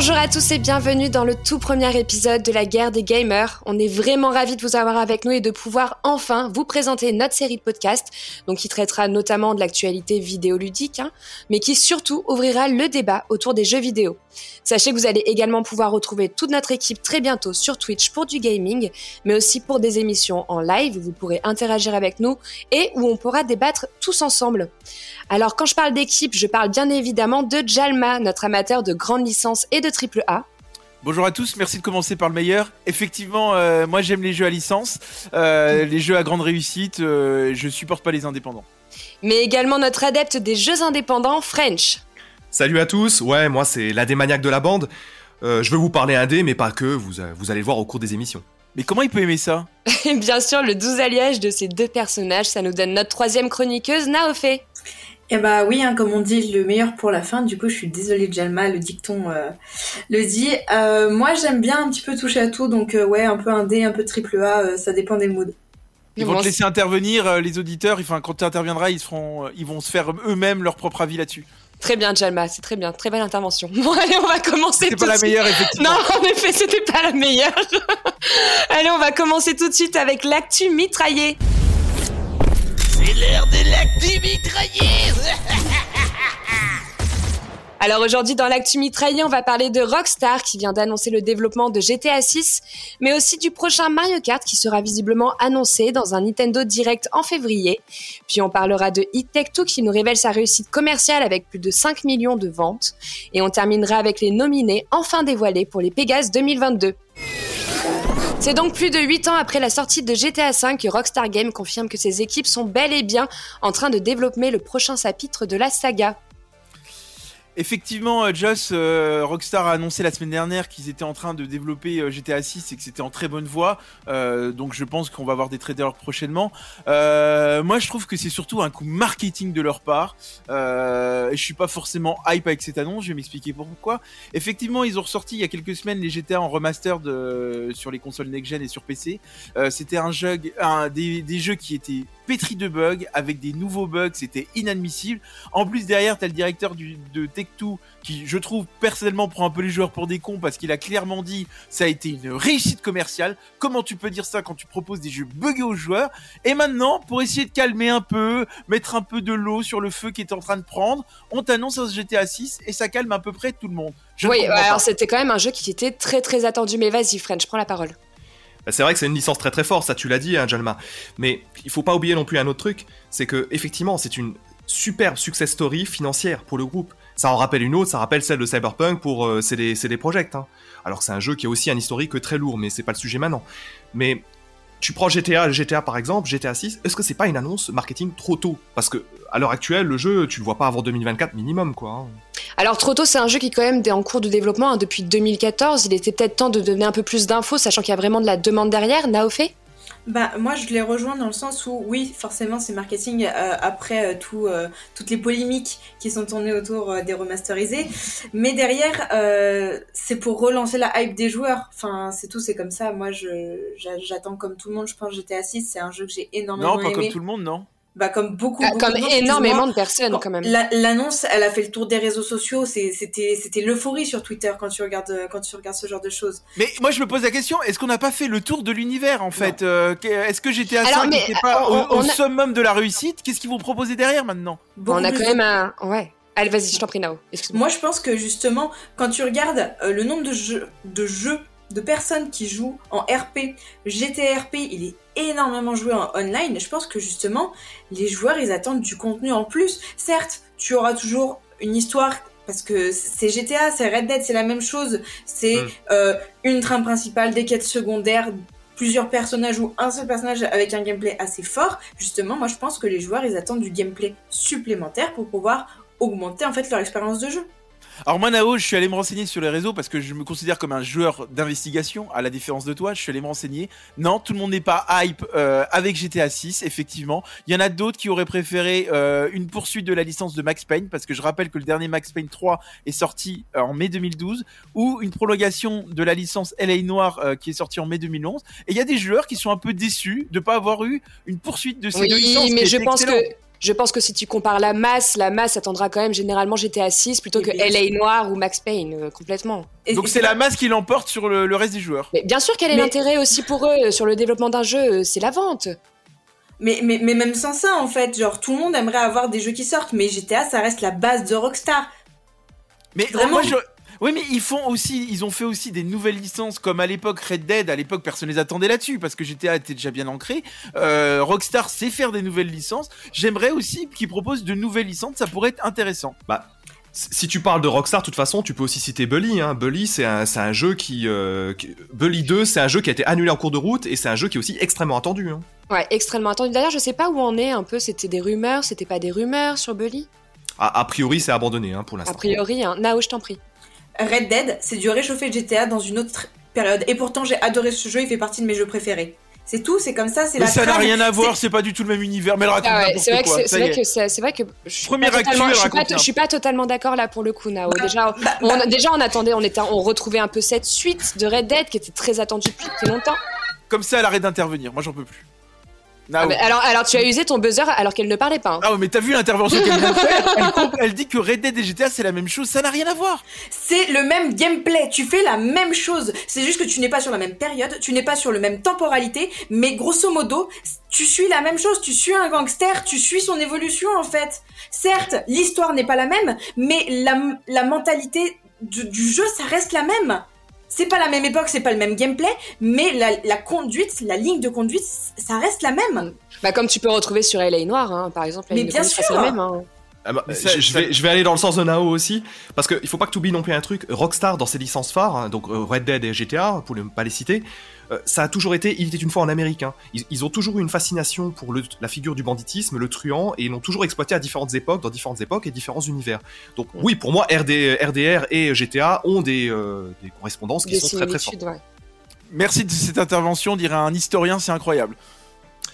Bonjour à tous et bienvenue dans le tout premier épisode de la guerre des gamers. On est vraiment ravis de vous avoir avec nous et de pouvoir enfin vous présenter notre série de podcasts, donc qui traitera notamment de l'actualité vidéoludique, hein, mais qui surtout ouvrira le débat autour des jeux vidéo. Sachez que vous allez également pouvoir retrouver toute notre équipe très bientôt sur Twitch pour du gaming, mais aussi pour des émissions en live où vous pourrez interagir avec nous et où on pourra débattre tous ensemble. Alors quand je parle d'équipe, je parle bien évidemment de Jalma, notre amateur de grandes licences et de triple A. Bonjour à tous, merci de commencer par le meilleur. Effectivement, euh, moi j'aime les jeux à licence, euh, les jeux à grande réussite, euh, je supporte pas les indépendants. Mais également notre adepte des jeux indépendants, French. Salut à tous, ouais, moi c'est l'AD maniaque de la bande. je veux vous parler indé, mais pas que, vous, vous allez le voir au cours des émissions. Mais comment il peut aimer ça? Bien sûr, le doux alliage de ces deux personnages, ça nous donne notre troisième chroniqueuse, Naofé. Eh bah oui, hein, comme on dit, le meilleur pour la fin. Du coup, je suis désolée, Jalma, le dicton euh, le dit. Euh, moi, j'aime bien un petit peu toucher à tout, donc euh, ouais, un peu un D, un peu triple A, ça dépend des moods. Ils vont te laisser intervenir, les auditeurs. Enfin, quand tu interviendras, ils, feront, ils vont se faire eux-mêmes leur propre avis là-dessus. Très bien, Jalma, c'est très bien, très belle intervention. Bon, allez, on va commencer. C'était pas la meilleure, effectivement. Non, en effet, c'était pas la meilleure. allez, on va commencer tout de suite avec l'actu mitraillé. Alors aujourd'hui dans l'actu mitraillé, on va parler de Rockstar qui vient d'annoncer le développement de GTA 6, mais aussi du prochain Mario Kart qui sera visiblement annoncé dans un Nintendo Direct en février. Puis on parlera de Hit Tech 2 qui nous révèle sa réussite commerciale avec plus de 5 millions de ventes. Et on terminera avec les nominés enfin dévoilés pour les Pegasus 2022. C'est donc plus de 8 ans après la sortie de GTA V que Rockstar Games confirme que ses équipes sont bel et bien en train de développer le prochain chapitre de la saga. Effectivement, euh, Joss, euh, Rockstar a annoncé la semaine dernière qu'ils étaient en train de développer euh, GTA 6 et que c'était en très bonne voie. donc je pense qu'on va avoir des traders prochainement. moi, je trouve que c'est surtout un coup marketing de leur part. je suis pas forcément hype avec cette annonce. Je vais m'expliquer pourquoi. Effectivement, ils ont ressorti il y a quelques semaines les GTA en remaster sur les consoles next-gen et sur PC. c'était un jeu, des, jeux qui étaient pétri de bugs, avec des nouveaux bugs, c'était inadmissible. En plus, derrière, t'as le directeur de Tech2 qui, je trouve, personnellement prend un peu les joueurs pour des cons parce qu'il a clairement dit ça a été une réussite commerciale. Comment tu peux dire ça quand tu proposes des jeux buggés aux joueurs? Et maintenant, pour essayer de calmer un peu, mettre un peu de l'eau sur le feu qui est en train de prendre, on t'annonce un GTA 6 et ça calme à peu près tout le monde. oui, alors c'était quand même un jeu qui était très très attendu. Mais vas-y, French, prends la parole. Bah, c'est vrai que c'est une licence très très forte, ça tu l'as dit, hein, Jalma. Mais il faut pas oublier non plus un autre truc, c'est que effectivement c'est une superbe success story financière pour le groupe. Ça en rappelle une autre, ça rappelle celle de Cyberpunk pour euh, CD, CD. Hein. Alors c'est un jeu qui a aussi un historique très lourd, mais c'est pas le sujet maintenant. Mais tu prends GTA, GTA par exemple, GTA 6, est-ce que c'est pas une annonce marketing trop tôt? Parce que à l'heure actuelle, le jeu, tu le vois pas avant 2024 minimum, quoi. Hein. Alors trop tôt, c'est un jeu qui quand même est en cours de développement hein, depuis 2014. Il était peut-être temps de donner un peu plus d'infos, sachant qu'il y a vraiment de la demande derrière. Naofé? Bah moi je les rejoins dans le sens où oui forcément c'est marketing euh, après euh, tout, euh, toutes les polémiques qui sont tournées autour des remasterisés. Mais derrière c'est pour relancer la hype des joueurs. Enfin c'est tout c'est comme ça. Moi j'attends comme tout le monde. Je pense GTA 6 c'est un jeu que j'ai énormément aimé. Non pas comme tout le monde non bah, comme beaucoup, ah, comme énormément de personnes quand même. L'annonce, elle a fait le tour des réseaux sociaux. C'était, c'était l'euphorie sur Twitter quand tu regardes, quand tu regardes ce genre de choses. Mais moi, je me pose la question est-ce qu'on n'a pas fait le tour de l'univers en fait euh, Est-ce que GTA 5 n'était pas au, summum de la réussite? Qu'est-ce qu'ils vont proposer derrière maintenant? On a quand même un, ouais. Allez, vas-y, je t'en prie, Nao. Moi, je pense que justement, quand tu regardes euh, le nombre de jeux, de jeux de personnes qui jouent en RP, GTRP, il est énormément joué en online. Je pense que justement, les joueurs, ils attendent du contenu en plus. Certes, tu auras toujours une histoire parce que c'est GTA, c'est Red Dead, c'est la même chose. C'est mm. euh, une trame principale, des quêtes secondaires, plusieurs personnages ou un seul personnage avec un gameplay assez fort. Justement, moi je pense que les joueurs ils attendent du gameplay supplémentaire pour pouvoir augmenter en fait leur expérience de jeu. Alors moi Nao, je suis allé me renseigner sur les réseaux parce que je me considère comme un joueur d'investigation, à la différence de toi, je suis allé me renseigner. Non, tout le monde n'est pas hype euh, avec GTA 6, effectivement. Il y en a d'autres qui auraient préféré euh, une poursuite de la licence de Max Payne, parce que je rappelle que le dernier Max Payne 3 est sorti euh, en mai 2012, ou une prolongation de la licence LA Noir qui est sortie en mai 2011. Et il y a des joueurs qui sont un peu déçus de pas avoir eu une poursuite de ces deux licences. Oui, mais je pense que Je pense que si tu compares la masse, la masse attendra quand même généralement GTA 6 plutôt que LA Noir ou Max Payne, euh, complètement. Et- Donc c'est la masse qui l'emporte sur le, le reste des joueurs. Mais bien sûr quel est Mais- l'intérêt aussi pour eux euh, sur le développement d'un jeu, euh, c'est la vente. Mais, mais, mais même sans ça, en fait, genre, tout le monde aimerait avoir des jeux qui sortent, mais GTA, ça reste la base de Rockstar. Mais Vraiment moi, je... Oui, mais ils font aussi, ils ont fait aussi des nouvelles licences comme à l'époque Red Dead. À l'époque, personne les attendait là-dessus parce que GTA était déjà bien ancré. Euh, Rockstar sait faire des nouvelles licences. J'aimerais aussi qu'ils proposent de nouvelles licences. Ça pourrait être intéressant. Si tu parles de Rockstar, de toute façon, tu peux aussi citer Bully. Hein. Bully, c'est un, c'est un jeu qui, euh, qui- Bully 2, c'est un jeu qui a été annulé en cours de route et c'est un jeu qui est aussi extrêmement attendu. Hein. Ouais, extrêmement attendu. D'ailleurs, je sais pas où on est un peu, c'était des rumeurs, c'était pas des rumeurs sur Bully? A, a priori, c'est abandonné hein, pour l'instant. A priori, hein. Nao, je t'en prie. Red Dead, c'est du réchauffé GTA dans une autre période. Et pourtant, j'ai adoré ce jeu, il fait partie de mes jeux préférés. C'est tout, c'est comme ça, c'est la ça n'a rien à voir. C'est- pas du tout le même univers. Mais elle raconte Ah ouais, n'importe c'est vrai que c'est Ça c'est y vrai est. que c'est c'est vrai que je suis Première pas totalement- je suis pas, raconte je suis pas totalement d'accord là pour le coup Nao. Déjà bah, on, a- déjà on attendait, on était on retrouvait un peu cette suite de Red Dead qui était très attendue depuis très longtemps. Comme ça, elle arrête d'intervenir. Moi, j'en peux plus. Ah, mais alors alors tu as usé ton buzzer alors qu'elle ne parlait pas. hein. Ah mais t'as vu l'intervention qu'elle vient de faire elle, dit que Red Dead et GTA c'est la même chose, ça n'a rien à voir. C'est le même gameplay, tu fais la même chose. C'est juste que tu n'es pas sur la même période, tu n'es pas sur le même temporalité, mais grosso modo, tu suis la même chose. Tu suis un gangster, tu suis son évolution en fait. Certes, l'histoire n'est pas la même, mais la, la mentalité du, du jeu, ça reste la même. C'est pas la même époque, c'est pas le même gameplay, mais la, la conduite, la ligne de conduite, ça reste la même. Bah comme tu peux retrouver sur LA Noir hein, par exemple. Mais bien sûr. c'est la même. hein. Ah bah, vais, je vais aller dans le sens de Nao aussi, parce qu'il faut pas que tu oublies non plus un truc. Rockstar, dans ses licences phares, hein, donc euh, Red Dead et GTA, pour ne pas les citer, euh, ça a toujours été, il était une fois en Amérique. hein. Ils, ils ont toujours eu une fascination pour le- la figure du banditisme, le truand, et ils l'ont toujours exploité à différentes époques, dans différentes époques et différents univers. Donc oui, pour moi, RD, RDR et GTA ont des, euh, des correspondances qui Des sont très très fortes. ouais. Merci de cette intervention, dirait un historien, c'est incroyable.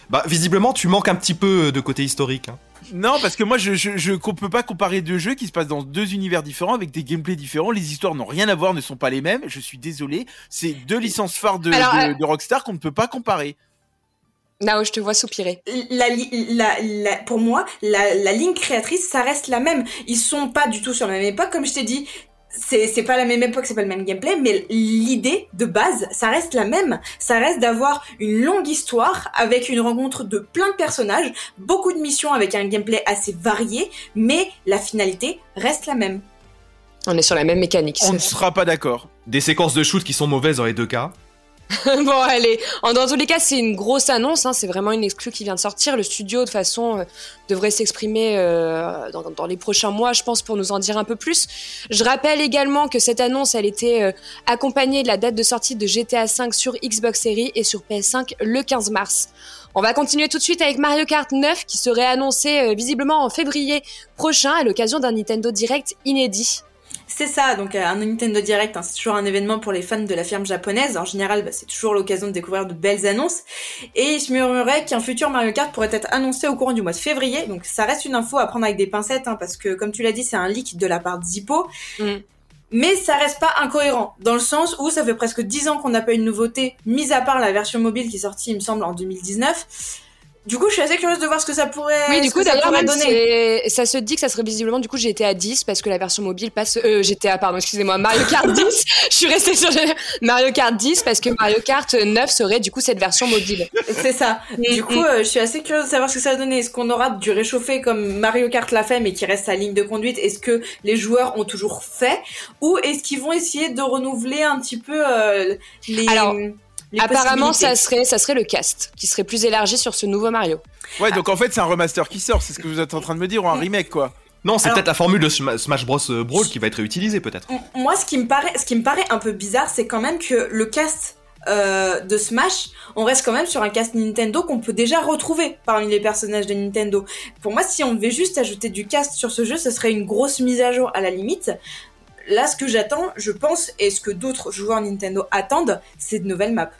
Bah visiblement, tu manques un petit peu de côté historique. hein. Non, parce que moi je, je, je qu'on peut pas comparer deux jeux qui se passent dans deux univers différents avec des gameplays différents. Les histoires n'ont rien à voir, ne sont pas les mêmes. Je suis désolé, c'est deux licences phares de, Alors, de, euh, de Rockstar qu'on ne peut pas comparer. Nao, je te vois soupirer. la, la, la- pour moi, la, la ligne créatrice, ça reste la même. Ils sont pas du tout sur la même époque, comme je t'ai dit. C'est, pas la même époque, c'est pas le même gameplay, mais l'idée de base, ça reste la même. Ça reste d'avoir une longue histoire avec une rencontre de plein de personnages, beaucoup de missions avec un gameplay assez varié, mais la finalité reste la même. On est sur la même mécanique. On ne sera pas d'accord. Des séquences de shoot qui sont mauvaises dans les deux cas. bon, allez. En, dans tous les cas, c'est une grosse annonce. hein, c'est vraiment une exclue qui vient de sortir. Le studio, de façon, euh, devrait s'exprimer euh, dans, les prochains mois, je pense, pour nous en dire un peu plus. Je rappelle également que cette annonce, elle était euh, accompagnée de la date de sortie de GTA V sur Xbox Series et sur PS5 le 15 mars. On va continuer tout de suite avec Mario Kart 9 qui serait annoncé visiblement en février prochain à l'occasion d'un Nintendo Direct inédit. C'est ça, donc euh, un Nintendo Direct, hein, c'est toujours un événement pour les fans de la firme japonaise. En général, bah, c'est toujours l'occasion de découvrir de belles annonces. Et je murmurais qu'un futur Mario Kart pourrait être annoncé au courant du mois de février. Donc ça reste une info à prendre avec des pincettes, hein, parce que comme tu l'as dit, c'est un leak de la part de Zippo. Mm. Mais ça reste pas incohérent, dans le sens où ça fait presque 10 ans qu'on n'a pas eu une nouveauté, mis à part la version mobile qui est sortie, il me semble, en 2019. Du coup, je suis assez curieuse de voir ce que ça pourrait, Oui, du coup, ça pourrait donner. ça se dit que ça serait visiblement, du coup, GTA 10 parce que la version mobile passe. Euh, GTA, pardon, excusez-moi, Mario Kart 10. je suis restée sur Mario Kart 10 parce que Mario Kart 9 serait du coup cette version mobile. C'est ça. Du Mm, coup, euh, je suis assez curieuse de savoir ce que ça va donner. Est-ce qu'on aura du réchauffé comme Mario Kart l'a fait, mais qui reste sa ligne de conduite? Est-ce que les joueurs ont toujours fait? Ou est-ce qu'ils vont essayer de renouveler un petit peu euh, les, Alors, les Apparemment, ça serait, ça serait le cast qui serait plus élargi sur ce nouveau Mario. Ouais, donc en fait c'est un remaster qui sort, c'est ce que vous êtes en train de me dire, ou un remake quoi. Non, c'est peut-être la formule de Sma- Smash Bros euh, Brawl qui va être réutilisée peut-être. Moi, ce qui me paraît, ce qui me paraît un peu bizarre, c'est quand même que le cast euh, de Smash, on reste quand même sur un cast Nintendo qu'on peut déjà retrouver parmi les personnages de Nintendo. Pour moi, si on devait juste ajouter du cast sur ce jeu, ce serait une grosse mise à jour à la limite. Là, ce que j'attends, je pense, et ce que d'autres joueurs Nintendo attendent, c'est de nouvelles maps.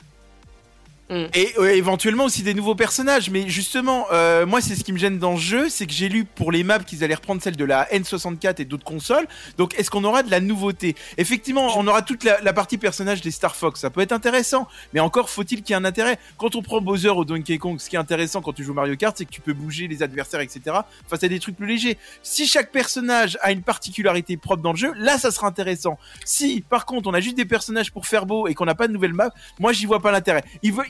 Mm. Et euh, éventuellement aussi des nouveaux personnages. Mais justement, euh, moi, c'est ce qui me gêne dans le jeu, c'est que j'ai lu pour les maps qu'ils allaient reprendre celle de la N64 et d'autres consoles. Donc, est-ce qu'on aura de la nouveauté? Effectivement, on aura toute la, partie personnage des Star Fox. Ça peut être intéressant, mais encore faut-il qu'il y ait un intérêt. Quand on prend Bowser au Donkey Kong, ce qui est intéressant quand tu joues Mario Kart, c'est que tu peux bouger les adversaires, etc. Face à des trucs plus légers. Si chaque personnage a une particularité propre dans le jeu, là, ça sera intéressant. Si, par contre, on a juste des personnages pour faire beau et qu'on n'a pas de nouvelle map, moi, j'y vois pas l'intérêt.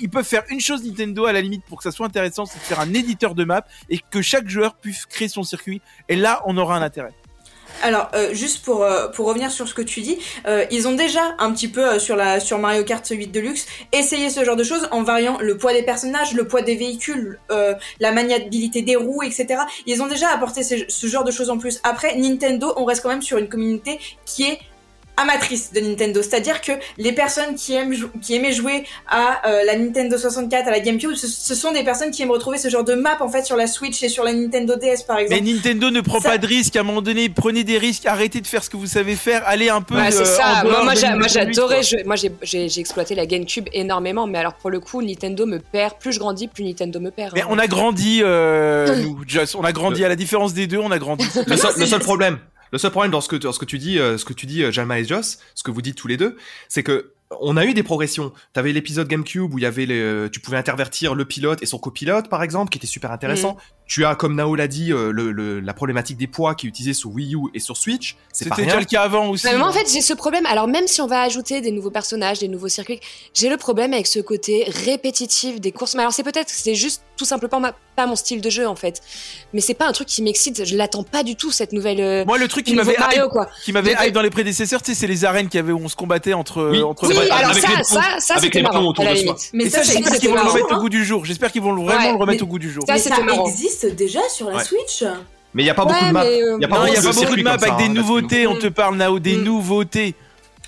Ils peuvent faire une chose Nintendo à la limite pour que ça soit intéressant, c'est de faire un éditeur de map et que chaque joueur puisse créer son circuit. Et là, on aura un intérêt. Alors, euh, juste pour, euh, pour revenir sur ce que tu dis, euh, ils ont déjà un petit peu sur, la, sur Mario Kart 8 Deluxe essayé ce genre de choses en variant le poids des personnages, le poids des véhicules, la maniabilité des roues, etc. Ils ont déjà apporté ce genre de choses en plus. Après, Nintendo, on reste quand même sur une communauté qui est amatrice de Nintendo, c'est-à-dire que les personnes qui aiment jou- qui aimaient jouer à euh, la Nintendo 64, à la GameCube, ce, ce sont des personnes qui aiment retrouver ce genre de map en fait sur la Switch et sur la Nintendo DS par exemple. Mais Nintendo ne prend Ça- pas de risques. À un moment donné, prenez des risques, arrêtez de faire ce que vous savez faire, allez un peu. Ouais, c'est euh, ça. en Moi, j'adorais. Moi, j'ai- j'ai j'ai exploité la GameCube énormément, mais alors pour le coup, Nintendo me perd. Plus je grandis, plus Nintendo me perd. Mais hein. on a grandi, euh, nous, Joss. On a grandi. À la différence des deux, on a grandi. Le seul, c'est- le seul problème, le seul problème dans ce que, dans ce que tu dis, euh, ce que tu dis, euh, Jalma et Joss, ce que vous dites tous les deux, c'est que on a eu des progressions. T'avais l'épisode GameCube où il y avait les, euh, tu pouvais intervertir le pilote et son copilote, par exemple, qui était super intéressant. Mm. Tu as, comme Nao l'a dit, euh, le, le- la problématique des poids qui est utilisée sur Wii U et sur Switch. C'est pas C'était rien. déjà le cas avant aussi. Mais moi, en fait, j'ai ce problème. Alors, même si on va ajouter des nouveaux personnages, des nouveaux circuits, j'ai le problème avec ce côté répétitif des courses. Mais alors, c'est peut-être, c'est juste tout simplement ma- pas mon style de jeu, en fait. Mais c'est pas un truc qui m'excite. Je l'attends pas du tout, cette nouvelle. euh, Moi, le truc qui m'avait hype, quoi. qui m'avait hype dans les prédécesseurs, tu sais, c'est les arènes qu'il y avait où on se combattait entre, Oui. entre Oui, alors avec ça, les ça, ça, avec c'était les marrant, autour à la de soi. Mais Et ça, ça, j'espère qu'ils vont le remettre hein. au goût du jour. J'espère qu'ils vont vraiment Ouais, le remettre mais- au goût du jour. Ça, ça existe déjà sur la Ouais. Switch? Mais il y a pas beaucoup de maps. euh, Il y a pas beaucoup de maps avec des hein, nouveautés. On te parle, Nao, des Mm. nouveautés.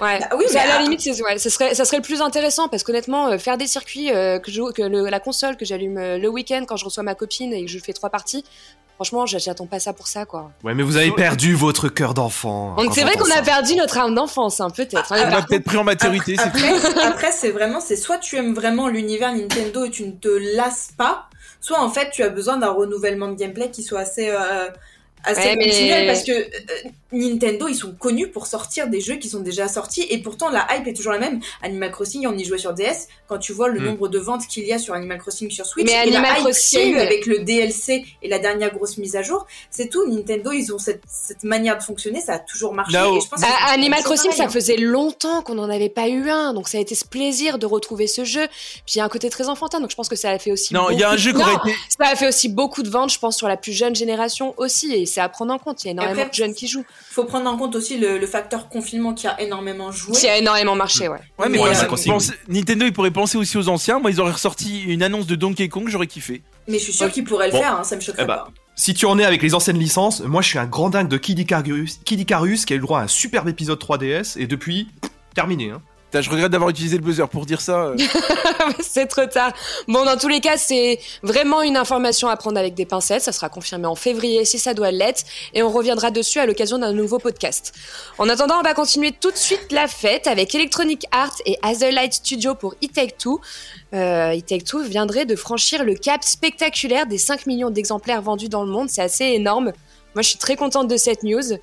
Ouais. Bah oui, mais à la ah- limite, c'est, ouais, ça serait, ça serait le plus intéressant parce qu'honnêtement, euh, faire des circuits euh, que, je, que le- la console que j'allume euh, le week-end quand je reçois ma copine et que je fais trois parties, franchement, j'a- j'attends pas ça pour ça, quoi. Ouais, mais vous avez perdu votre cœur d'enfant. Donc quand c'est vrai qu'on a perdu notre âme d'enfance, hein, peut-être. hein, On mais a par peut-être pris en maturité. c'est tout. Après, après c'est vraiment, c'est soit tu aimes vraiment l'univers Nintendo et tu ne te lasses pas, soit en fait tu as besoin d'un renouvellement de gameplay qui soit assez, euh, assez Ouais, mais- continuel parce que euh, Nintendo ils sont connus pour sortir des jeux qui sont déjà sortis et pourtant la hype est toujours la même. Animal Crossing, on y jouait sur DS. Quand tu vois le Hmm. nombre de ventes qu'il y a sur Animal Crossing sur Switch Mais et la Animal hype Crossing- avec le DLC et la dernière grosse mise à jour, c'est tout. Nintendo ils ont cette, cette manière de fonctionner, ça a toujours marché. Là-haut. et je pense que Ah, Animal Crossing, pareil, ça hein. faisait longtemps qu'on n'en avait pas eu un, donc ça a été ce plaisir de retrouver ce jeu. Puis il y a un côté très enfantin, donc je pense que ça a fait aussi. Non, il y a beaucoup- un jeu qui aurait Non, été. Ça a fait aussi beaucoup de ventes, je pense, sur la plus jeune génération aussi, et c'est à prendre en compte. Il y a énormément après, de jeunes qui jouent. Faut prendre en compte aussi le, le facteur confinement qui a énormément joué. Qui a énormément marché, ouais. Ouais, mais euh, pense- Nintendo, ils pourraient penser aussi aux anciens. Moi, ils auraient ressorti une annonce de Donkey Kong, j'aurais kiffé. Mais je suis sûre qu'il pourrait le Bon. faire, hein, ça me choquerait Eh bah, pas. Si tu en es avec les anciennes licences, moi je suis un grand dingue de Kid Icarus, Kid Icarus qui a eu le droit à un superbe épisode 3DS et depuis, terminé. Hein. Je regrette d'avoir utilisé le buzzer pour dire ça. euh. c'est trop tard. Bon, dans tous les cas, c'est vraiment une information à prendre avec des pincettes. Ça sera confirmé en février si ça doit l'être. Et on reviendra dessus à l'occasion d'un nouveau podcast. En attendant, on va continuer tout de suite la fête avec Electronic Arts et Azerlight Studio pour It Take Two. Euh, Two viendrait de franchir le cap spectaculaire des 5 millions d'exemplaires vendus dans le monde. C'est assez énorme. Moi, je suis très contente de cette news.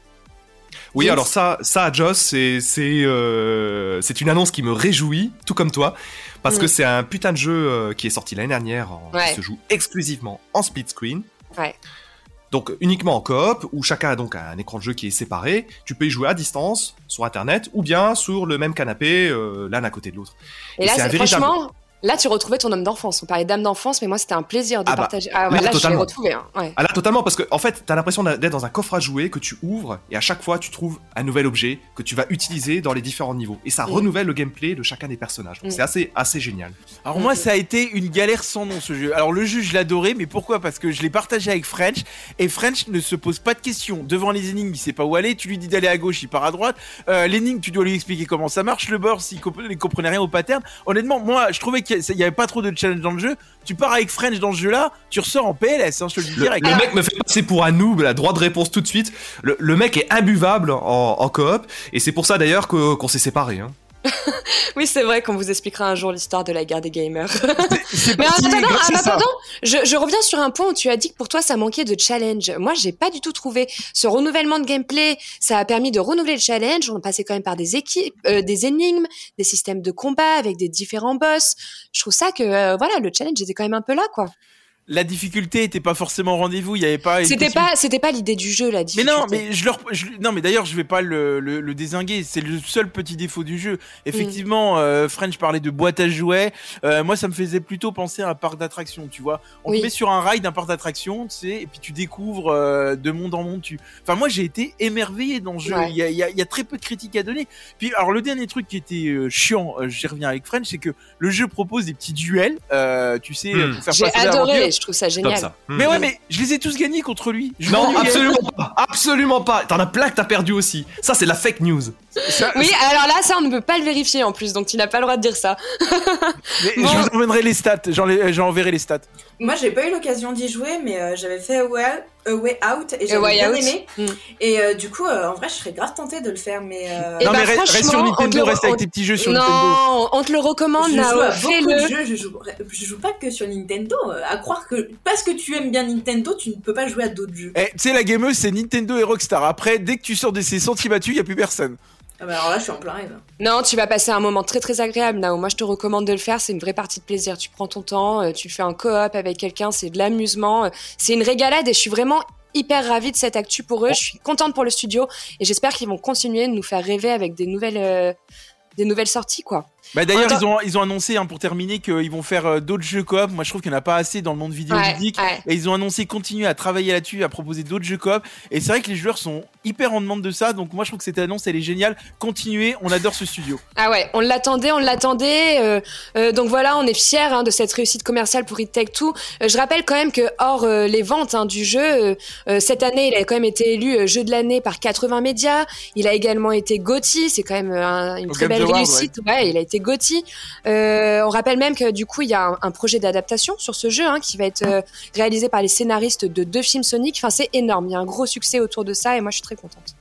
Oui, Yes. alors ça, ça, Joss, c'est euh, c'est une annonce qui me réjouit, tout comme toi, parce Mm. que c'est un putain de jeu euh, qui est sorti l'année dernière, en- Ouais. qui se joue exclusivement en split screen. Ouais. Donc uniquement en coop, où chacun a donc un écran de jeu qui est séparé. Tu peux y jouer à distance, sur internet, ou bien sur le même canapé, euh, l'un à côté de l'autre. Et, Et là, c'est un c'est- véritable- franchement, là, tu retrouvais ton homme d'enfance. On parlait d'âme d'enfance, mais moi, c'était un plaisir de Ah bah, partager. Ah ouais, là, là, je l'ai totalement. retrouvé. Hein. Ouais. Ah là, totalement, parce que en fait, t'as l'impression d'être dans un coffre à jouer que tu ouvres, et à chaque fois, tu trouves un nouvel objet que tu vas utiliser dans les différents niveaux. Et ça Mm. renouvelle le gameplay de chacun des personnages. Donc Mm. c'est assez, assez génial. Alors moi, ça a été une galère sans nom ce jeu. Alors le jeu, je l'adorais, mais pourquoi? Parce que je l'ai partagé avec French, et French ne se pose pas de questions. Devant les énigmes, il sait pas où aller. Tu lui dis d'aller à gauche, il part à droite. Euh, L'énigme, tu dois lui expliquer comment ça marche. Le boss, il, comp- il comprenait rien au pattern. Honnêtement, moi, je trouvais qu'il y a- il y avait pas trop de challenge dans le jeu. Tu pars avec French dans ce jeu-là, tu ressors en PLS, hein, je te le dis direct. le mec me fait passer pour un noob, la droite de réponse tout de suite. Le, le mec est imbuvable en, en coop, et c'est pour ça d'ailleurs qu'on s'est séparés. Hein. oui, c'est vrai qu'on vous expliquera un jour l'histoire de la guerre des gamers. Mais en attendant, grâce en attendant, je, je reviens sur un point où tu as dit que pour toi ça manquait de challenge. Moi, j'ai pas du tout trouvé ce renouvellement de gameplay. Ça a permis de renouveler le challenge. On passait quand même par des équipes, euh, des énigmes, des systèmes de combat avec des différents boss. Je trouve ça que euh, voilà, le challenge était quand même un peu là, quoi. La difficulté était pas forcément rendez-vous. Il y avait pas. C'était pas, c'était pas l'idée du jeu, la Mais difficulté. non, mais je leur, je- non, mais d'ailleurs, je vais pas le, le, le désinguer. C'est le seul petit défaut du jeu. Effectivement, euh, French parlait de boîte à jouets. Euh, moi, ça me faisait plutôt penser à un parc d'attractions. Tu vois, on Oui. te met sur un ride d'un parc d'attractions, tu sais, et puis tu découvres euh, de monde en monde. Tu, enfin, moi, j'ai été émerveillé dans le jeu. Ouais. Il y, a, il y a- il y a très peu de critiques à donner. Puis, alors, le dernier truc qui était euh, chiant, euh, j'y reviens avec French, c'est que le jeu propose des petits duels. Euh, tu sais, Hmm. pour faire J'ai passer l'aventure. Je trouve ça génial. ça. Mais ouais, mais je les ai tous gagnés contre lui. Je Non, absolument pas. Absolument pas. T'en as plein que t'as perdu aussi. Ça, c'est la fake news. Ça- Oui, alors là, ça, on ne peut pas le vérifier en plus, donc tu n'as pas le droit de dire ça. Mais Bon. Je vous emmènerai les stats, j'en ai- j'enverrai les stats. Moi, j'ai pas eu l'occasion d'y jouer, mais euh, j'avais fait A Way, A Way Out et j'avais bien Out. aimé. Mm. Et euh, du coup, euh, en vrai, je serais grave tentée de le faire, mais. euh, Eh non ben, mais re- reste sur Nintendo, reste avec tes petits jeux sur Nintendo. Non, on te le recommande, je joue Nao. à beaucoup de Fais-le. jeux, je joue, je joue pas que sur Nintendo. À croire que parce que tu aimes bien Nintendo, tu ne peux pas jouer à d'autres jeux. Eh, tu sais la gameuse c'est Nintendo et Rockstar. Après dès que tu sors de ces sentiers battus, y a plus personne. Ah bah alors là, je suis en plein rêve. Non, tu vas passer un moment très très agréable, Nao. Moi, je te recommande de le faire. C'est une vraie partie de plaisir. Tu prends ton temps, euh, tu fais un coop avec quelqu'un, c'est de l'amusement. euh, C'est une régalade et je suis vraiment hyper ravie de cette actu pour eux. Je suis contente pour le studio et j'espère qu'ils vont continuer de nous faire rêver avec des nouvelles, euh, nouvelles sorties, quoi. Bah d'ailleurs ils ont ils ont annoncé hein, pour terminer qu'ils vont faire euh, d'autres jeux coop. Moi je trouve qu'il n'y en a pas assez dans le monde vidéo Ouais, ludique. ouais. Et ils ont annoncé continuer à travailler là-dessus, à proposer d'autres jeux coop. Et c'est vrai que les joueurs sont hyper en demande de ça. Donc moi je trouve que cette annonce elle est géniale. Continuez, on adore ce studio. Ah ouais, on l'attendait, on l'attendait. euh, euh, donc voilà, on est fiers hein, de cette réussite commerciale pour It Take Two. Euh, je rappelle quand même que hors euh, les ventes hein, du jeu, cette année, il a quand même été élu euh, jeu de l'année par 80 médias. Il a également été GOTY, c'est quand même euh, un- une Au très belle réussite. Ouais. il a été GOTY. Euh, on rappelle même que du coup, il y a un, projet d'adaptation sur ce jeu hein, qui va être euh, réalisé par les scénaristes de deux films Sonic. Enfin, c'est énorme. Il y a un gros succès autour de ça et moi, je suis très contente.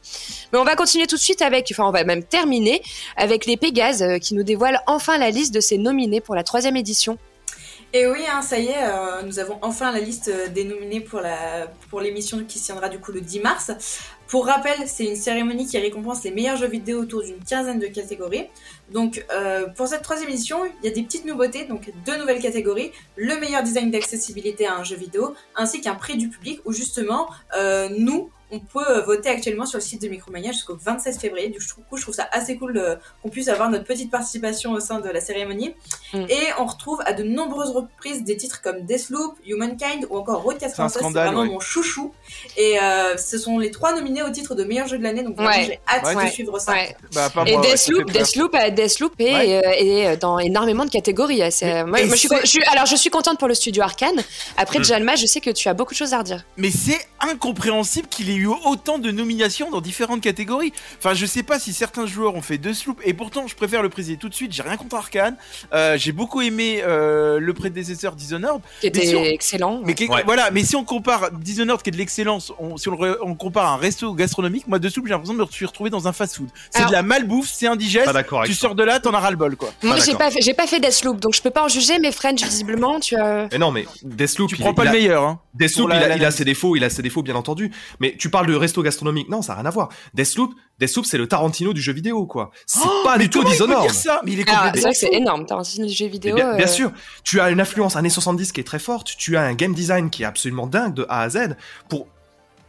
Mais on va continuer tout de suite avec, enfin, on va même terminer avec les Pégases euh, qui nous dévoilent enfin la liste de ces nominés pour la troisième édition. Et oui, hein, ça y est, nous avons enfin la liste des nominés pour pour l'émission qui se tiendra du coup le 10 mars. Pour rappel, c'est une cérémonie qui récompense les meilleurs jeux vidéo autour d'une quinzaine de catégories. Donc euh, pour cette troisième édition, il y a des petites nouveautés, donc deux nouvelles catégories le meilleur design d'accessibilité à un jeu vidéo, ainsi qu'un prix du public où justement euh, nous on peut euh, voter actuellement sur le site de Micromania jusqu'au 27 février. Du coup, je trouve ça assez cool euh, qu'on puisse avoir notre petite participation au sein de la cérémonie. Mm. Et on retrouve à de nombreuses reprises des titres comme Deathloop, Humankind ou encore Road 96. C'est scandale, vraiment ouais. mon chouchou. Et euh, ce sont les trois nominés au titre de meilleur jeu de l'année. Donc Ouais. j'ai hâte Ouais. de suivre ça. Ouais. Bah Et Deathloop. Deathloop, Deathloop est, Ouais. euh, est dans énormément de catégories. euh, c'est- moi, et moi, je suis, c'est- je suis- alors, je suis contente pour le studio Arkane. Après, Mm. Jalma, je sais que tu as beaucoup de choses à redire. Mais c'est incompréhensible qu'il ait eu autant de nominations dans différentes catégories. Enfin, je sais pas si certains joueurs ont fait deux sloops, et pourtant, je préfère le préciser tout de suite. J'ai rien contre Arkane. Euh, j'ai beaucoup aimé euh, le prédécesseur Dishonored. Qui était si on- excellent. Mais qui- Ouais. voilà, mais si on compare Dishonored qui est de l'excellence, on- si on, le re- on compare un resto gastronomique, moi de soupe, j'ai l'impression de me suis retrouvé dans un fast-food. C'est Alors- de la malbouffe, c'est indigeste. Pas d'accord avec Tu sors de là, t'en as ras le bol, quoi. Moi, j'ai pas, fait- pas fait Deathloop, donc je peux pas en juger, mais French, visiblement, tu as. Mais non, mais Deathloop, Tu il, prends pas il le a- meilleur, hein. Deathloop, la- il, a, il a l'analyse. ses défauts, il a ses défauts bien entendu. Mais tu parles de resto gastronomique, non, ça n'a rien à voir. Deathloop, Deathloop, c'est le Tarantino du jeu vidéo, quoi. C'est pas Oh, Mais du tout comment il peut Dishonored. dire ça? Mais il est Ah, c'est complètement vrai que c'est énorme. Style de jeu vidéo. bien, bien euh, sûr, tu as une influence années 70 qui est très forte, tu as un game design qui est absolument dingue de A à Z. Pour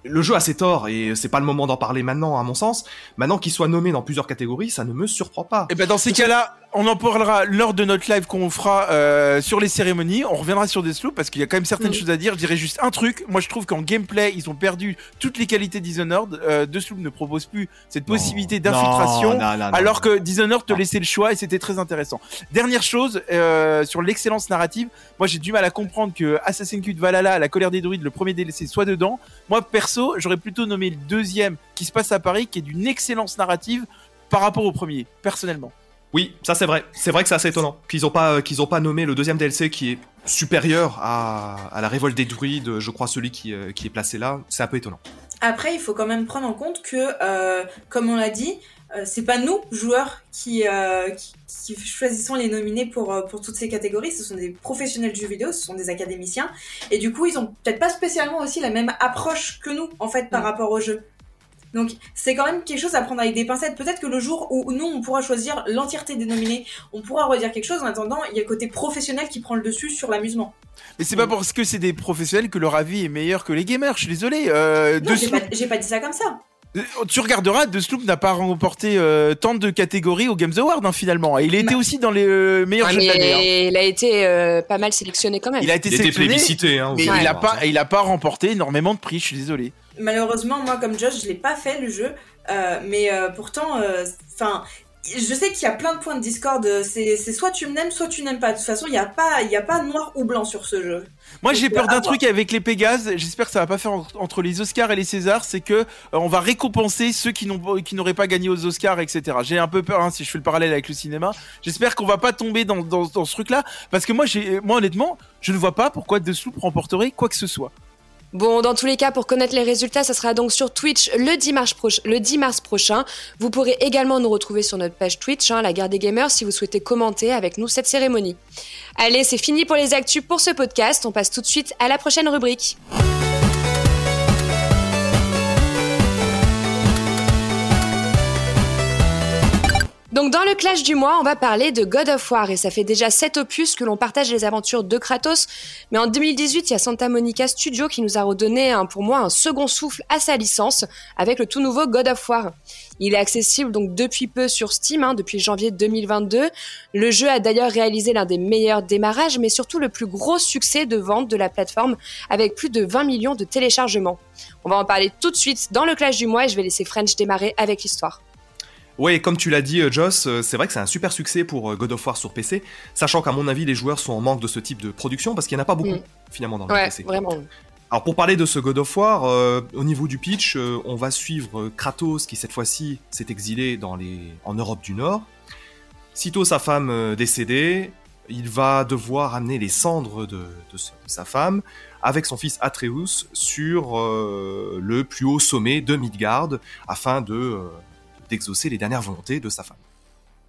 le jeu a ses torts et c'est pas le moment d'en parler maintenant à mon sens. Maintenant qu'il soit nommé dans plusieurs catégories, ça ne me surprend pas. Et ben dans ces cas-là, on en parlera lors de notre live qu'on fera euh, sur les cérémonies. On reviendra sur Deathloop parce qu'il y a quand même certaines Mm. choses à dire. Je dirais juste un truc. Moi, je trouve qu'en gameplay, ils ont perdu toutes les qualités Dishonored. Euh, Deathloop ne propose plus cette possibilité d'infiltration. Alors non. que Dishonored te laissait le choix et c'était très intéressant. Dernière chose euh, sur l'excellence narrative, moi j'ai du mal à comprendre que Assassin's Creed Valhalla, la colère des druides, le premier DLC soit dedans. Moi perso, j'aurais plutôt nommé le deuxième qui se passe à Paris, qui est d'une excellence narrative par rapport au premier, personnellement. Oui, ça c'est vrai. C'est vrai que c'est assez étonnant qu'ils ont pas euh, qu'ils ont pas nommé le deuxième DLC qui est supérieur à, à la révolte des druides, je crois celui qui, euh, qui est placé là. C'est un peu étonnant. Après, il faut quand même prendre en compte que, euh, comme on l'a dit, euh, c'est pas nous joueurs qui, euh, qui, qui choisissons les nominés pour euh, pour toutes ces catégories. Ce sont des professionnels du jeu vidéo, ce sont des académiciens, et du coup ils ont peut-être pas spécialement aussi la même approche que nous en fait par Mm. rapport au jeu. Donc c'est quand même quelque chose à prendre avec des pincettes. Peut-être que le jour où nous on pourra choisir l'entièreté des nominés, on pourra redire quelque chose. En attendant, il y a le côté professionnel qui prend le dessus sur l'amusement. Mais c'est pas parce que c'est des professionnels que leur avis est meilleur que les gamers. Je suis désolé. Euh, Non, j'ai pas, dit ça comme ça. Euh, Tu regarderas, Deathloop n'a pas remporté euh, tant de catégories au Games Award hein, finalement. Et il a été Bah. aussi dans les euh, meilleurs Ah, jeux de l'année. hein. il a été euh, pas mal sélectionné quand même. Il a été Il était sélectionné, plébiscité. Hein, mais il a pas, ça. il a pas remporté énormément de prix. Je suis désolé. Malheureusement, moi, comme Josh, je l'ai pas fait le jeu, euh, mais euh, pourtant, enfin, je sais qu'il y a plein de points de discorde. C'est soit tu m'aimes, soit tu n'aimes pas. De toute façon, il y a pas, il y a pas noir ou blanc sur ce jeu. Moi, j'ai peur euh, d'un truc avec les Pégases. J'espère que ça va pas faire en- entre les Oscars et les Césars. C'est que euh, on va récompenser ceux qui n'auraient pas gagné aux Oscars, etc. J'ai un peu peur hein, si je fais le parallèle avec le cinéma. J'espère qu'on va pas tomber dans, dans, dans ce truc-là, parce que moi, moi honnêtement, je ne vois pas pourquoi Deathloop remporterait quoi que ce soit. Bon, dans tous les cas, pour connaître les résultats, ça sera donc sur Twitch le 10 mars, proche- le 10 mars prochain. Vous pourrez également nous retrouver sur notre page Twitch, hein, la guerre des gamers, si vous souhaitez commenter avec nous cette cérémonie. Allez, c'est fini pour les actus pour ce podcast. On passe tout de suite à la prochaine rubrique. Donc dans le clash du mois, on va parler de God of War et ça fait déjà 7 opus que l'on partage les aventures de Kratos, mais en 2018, il y a Santa Monica Studio qui nous a redonné pour moi un second souffle à sa licence avec le tout nouveau God of War. Il est accessible donc depuis peu sur Steam, hein, depuis janvier 2022. Le jeu a d'ailleurs réalisé l'un des meilleurs démarrages, mais surtout le plus gros succès de vente de la plateforme avec plus de 20 millions de téléchargements. On va en parler tout de suite dans le clash du mois et je vais laisser French démarrer avec l'histoire. Ouais, comme tu l'as dit, euh, Joss, euh, c'est vrai que c'est un super succès pour euh, God of War sur PC, sachant qu'à mon avis, les joueurs sont en manque de ce type de production parce qu'il n'y en a pas beaucoup, Mm. finalement, dans le Ouais, PC. vraiment. Alors pour parler de ce God of War, euh, au niveau du pitch, euh, on va suivre Kratos qui cette fois-ci s'est exilé dans les... en Europe du Nord. Sitôt sa femme décédée, il va devoir amener les cendres de, de sa- femme avec son fils Atreus sur euh, le plus haut sommet de Midgard afin de d'exaucer les dernières volontés de sa femme.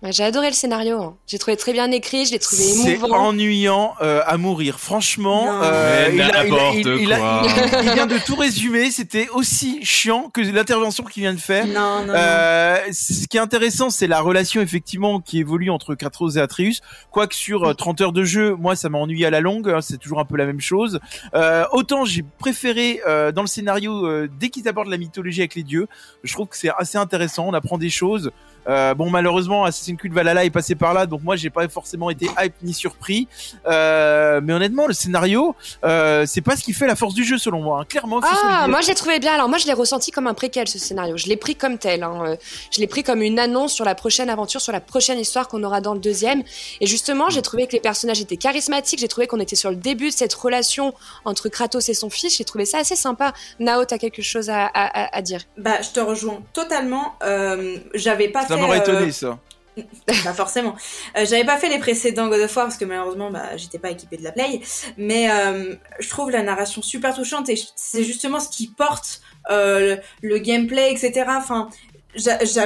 J'ai adoré le scénario. hein. J'ai trouvé très bien écrit, je l'ai trouvé C'est émouvant. ennuyant euh, à mourir. Franchement, Non. euh, il, a- il a- n'importe il- il a- quoi. il- il vient de tout résumer. C'était aussi chiant que l'intervention qu'il vient de faire. Non, non, non. Euh, ce qui est intéressant, c'est la relation effectivement qui évolue entre Kratos et Atreus. Quoique sur euh, 30 heures de jeu, moi ça m'a ennuyé à la longue. hein, c'est toujours un peu la même chose. Euh, autant j'ai préféré euh, dans le scénario euh, dès qu'ils abordent la mythologie avec les dieux. Je trouve que c'est assez intéressant. On apprend des choses. Euh, bon, malheureusement, Assassin's Creed Valhalla est passé par là, donc moi j'ai pas forcément été hype ni surpris. Euh, mais honnêtement, le scénario, euh, c'est pas ce qui fait la force du jeu selon moi. hein. Clairement, Ah, moi je l'ai trouvé bien. Alors moi je l'ai ressenti comme un préquel ce scénario. Je l'ai pris comme tel. hein. Euh, Je l'ai pris comme une annonce sur la prochaine aventure, sur la prochaine histoire qu'on aura dans le deuxième. Et justement, j'ai trouvé que les personnages étaient charismatiques. J'ai trouvé qu'on était sur le début de cette relation entre Kratos et son fils. J'ai trouvé ça assez sympa. Nao, t'as quelque chose à, à- à- à dire? Bah, je te rejoins totalement. Euh, j'avais pas ça m'aurait euh, étonné ça. Pas forcément. Euh, J'avais pas fait les précédents God of War parce que malheureusement, bah, j'étais pas équipée de la play. Mais euh, je trouve la narration super touchante et c'est justement ce qui porte euh, le, le gameplay, etc. Enfin,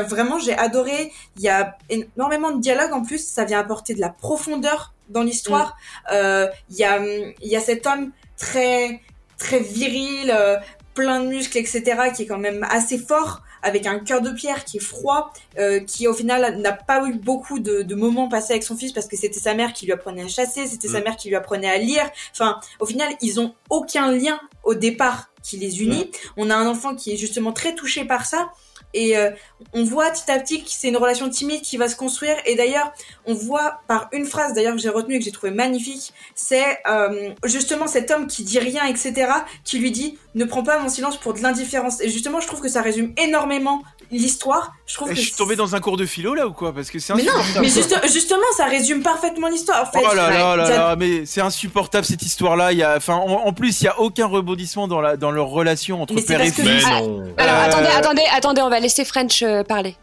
vraiment, j'ai adoré. Il y a énormément de dialogue en plus. Ça vient apporter de la profondeur dans l'histoire. Euh, Il y a, il y a cet homme très, très viril, euh, plein de muscles, etc., qui est quand même assez fort avec un cœur de pierre qui est froid, euh, qui au final n'a pas eu beaucoup de, de moments passés avec son fils parce que c'était sa mère qui lui apprenait à chasser, c'était sa Mm. mère qui lui apprenait à lire. Enfin, au final, ils ont aucun lien au départ qui les unit. On a un enfant qui est justement très touché par ça. Et euh, on voit petit à petit que c'est une relation timide qui va se construire. Et d'ailleurs, on voit par une phrase d'ailleurs que j'ai retenue et que j'ai trouvé magnifique, c'est euh, justement cet homme qui dit rien, etc., qui lui dit ne prends pas mon silence pour de l'indifférence. Et justement, je trouve que ça résume énormément l'histoire. Je trouve Eh, que je suis tombé dans un cours de philo là ou quoi? Parce que c'est mais non, insupportable. mais juste- justement, ça résume parfaitement l'histoire. En fait, Oh là là là là, mais c'est insupportable cette histoire-là. Il y a, enfin, en, en plus, il y a aucun rebondissement dans la dans leur relation entre Mais père et fils. Mais Ah, non. Alors Euh, attendez, attendez, attendez, on va laisser French euh, parler.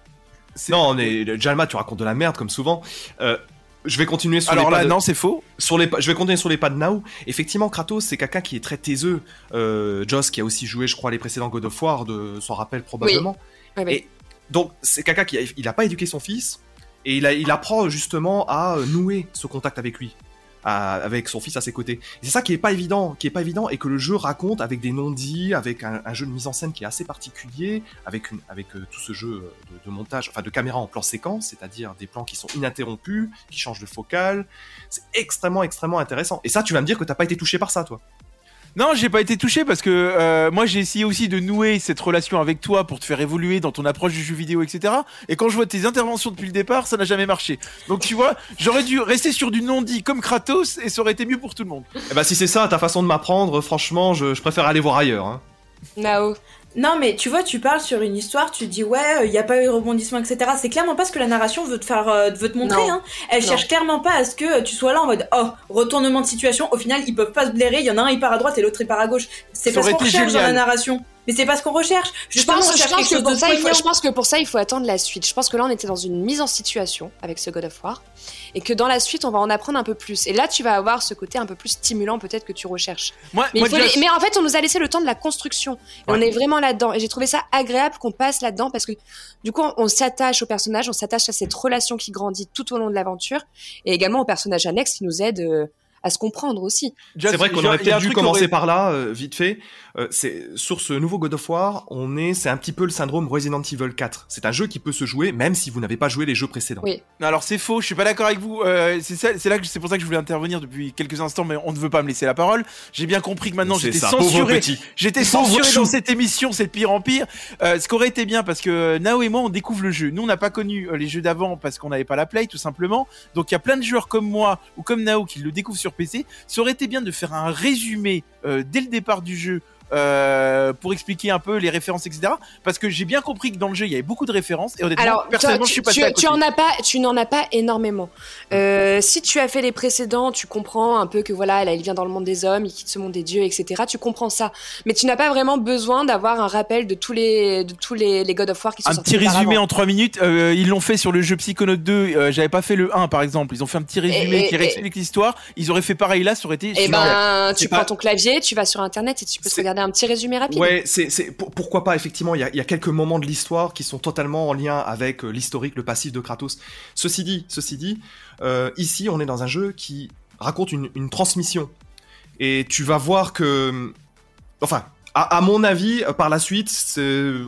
Non, on est... Jalma, tu racontes de la merde comme souvent. Euh, je vais continuer sur Alors les là, pas de... non, c'est faux. sur les je vais continuer sur les pas de Nao. Effectivement, Kratos, c'est quelqu'un qui est très taiseux. Euh, Joss, qui a aussi joué, je crois, les précédents God of War, de s'en rappelle probablement. Ouais. Et donc c'est quelqu'un qui a, il a pas éduqué son fils et il, a, il apprend justement à euh, nouer ce contact avec lui, avec son fils à ses côtés. C'est ça qui est pas évident, qui est pas évident et que le jeu raconte avec des non-dits, avec un, jeu de mise en scène qui est assez particulier, avec avec euh, tout ce jeu euh, de, de montage, enfin de caméra en plan séquence, c'est-à-dire des plans qui sont ininterrompus, qui changent de focale. C'est extrêmement extrêmement intéressant. Et ça, tu vas me dire que t'as pas été touché par ça, toi. Non, j'ai pas été touché parce que euh, moi j'ai essayé aussi de nouer cette relation avec toi pour te faire évoluer dans ton approche du jeu vidéo, etc. Et quand je vois tes interventions depuis le départ, ça n'a jamais marché. Donc tu vois, j'aurais dû rester sur du non-dit comme Kratos et ça aurait été mieux pour tout le monde. Eh ben si c'est ça ta façon de m'apprendre, franchement, je, je préfère aller voir ailleurs. Hein. Nao. Non, mais tu vois, tu parles sur une histoire, tu dis ouais, il n'y a pas eu de rebondissement, etc. C'est clairement pas ce que la narration veut te faire, euh, veut te montrer. Hein. Elle Non. cherche clairement pas à ce que tu sois là en mode oh retournement de situation. Au final, ils peuvent pas se blairer. Il y en a un il part à droite et l'autre il part à gauche. C'est pas ce qu'on été recherche dans la narration. Mais c'est pas ce qu'on recherche. Je Justement, pense, je, que pour ça, il faut, poignant. je pense que pour ça, il faut attendre la suite. Je pense que là, on était dans une mise en situation avec ce God of War. Et que dans la suite, on va en apprendre un peu plus. Et là, tu vas avoir ce côté un peu plus stimulant, peut-être, que tu recherches. Moi, Mais, moi, les- en fait, on nous a laissé le temps de la construction. Et on est vraiment là-dedans. Et j'ai trouvé ça agréable qu'on passe là-dedans parce que du coup, on, on s'attache au personnage, on s'attache à cette relation qui grandit tout au long de l'aventure. Et également au personnage annexe qui nous aide euh, à se comprendre aussi. C'est vrai qu'on aurait peut-être dû commencer aurait- par là, euh, vite fait. Euh, c'est sur ce nouveau God of War, on est, c'est un petit peu le syndrome Resident Evil 4. C'est un jeu qui peut se jouer même si vous n'avez pas joué les jeux précédents. Oui. Alors c'est faux, je suis pas d'accord avec vous. Euh, c'est là que c'est pour ça que je voulais intervenir depuis quelques instants, mais on ne veut pas me laisser la parole. J'ai bien compris que maintenant j'étais censuré. J'étais censuré chou. dans cette émission, c'est de pire en pire. Euh, ce qui aurait été bien parce que Nao et moi on découvre le jeu. Nous on n'a pas connu les jeux d'avant parce qu'on n'avait pas la play tout simplement. Donc il y a plein de joueurs comme moi ou comme Nao qui le découvrent sur PC. Ça aurait été bien de faire un résumé euh, dès le départ du jeu. euh, pour expliquer un peu les références etc parce que j'ai bien compris que dans le jeu il y avait beaucoup de références et honnêtement Alors, toi, personnellement je tu, suis passé tu- à côté. tu en as pas, tu n'en as pas énormément. Euh, si tu as fait les précédents, tu comprends un peu que voilà, là, il vient dans le monde des hommes, il quitte ce monde des dieux, etc. Tu comprends ça, mais tu n'as pas vraiment besoin d'avoir un rappel de tous les, de tous les, les God of War qui sont un sortis petit résumé en 3 minutes. Euh, ils l'ont fait sur le jeu Psychonaut 2. Euh, J'avais pas fait le 1 par exemple. Ils ont fait un petit résumé Et- qui et- réexplique l'histoire. Ils auraient fait pareil là, ça aurait été. Eh super. ben, tu pas- prends ton clavier, tu vas sur internet et tu peux regarder un petit résumé rapide. Ouais, c'est, c'est pour- pourquoi pas effectivement. Il y a, il y a quelques moments de l'histoire qui sont totalement en lien avec euh, l'historique, le passif de Kratos. Ceci dit, ceci dit, euh, ici on est dans un jeu qui raconte une, une transmission et tu vas voir que, enfin. À, à mon avis, euh, par la suite,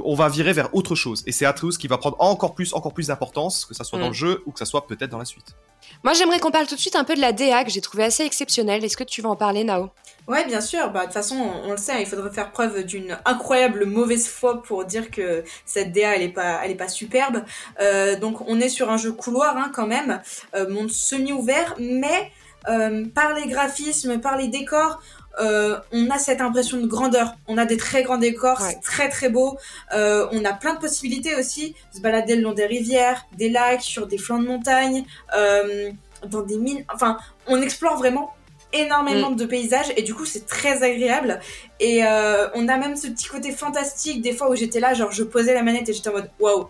on va virer vers autre chose. Et c'est Atreus qui va prendre encore plus, encore plus d'importance, que ça soit dans Mm. le jeu ou que ça soit peut-être dans la suite. Moi, j'aimerais qu'on parle tout de suite un peu de la DA que j'ai trouvé assez exceptionnelle. Est-ce que tu vas en parler, Nao? Ouais, bien sûr. Bah, de toute façon, on, on le sait, il faudrait faire preuve d'une incroyable mauvaise foi pour dire que cette DA, elle est pas, elle est pas superbe. Euh, donc, on est sur un jeu couloir, hein, quand même, euh, monde semi-ouvert, mais euh, par les graphismes, par les décors, euh, on a cette impression de grandeur. On a des très grands décors, Ouais. c'est très très beau. Euh, on a plein de possibilités aussi, se balader le long des rivières, des lacs, sur des flancs de montagne, euh, dans des mines. Enfin, on explore vraiment énormément de paysages et du coup c'est très agréable. Et euh, on a même ce petit côté fantastique des fois où j'étais là genre je posais la manette et j'étais en mode waouh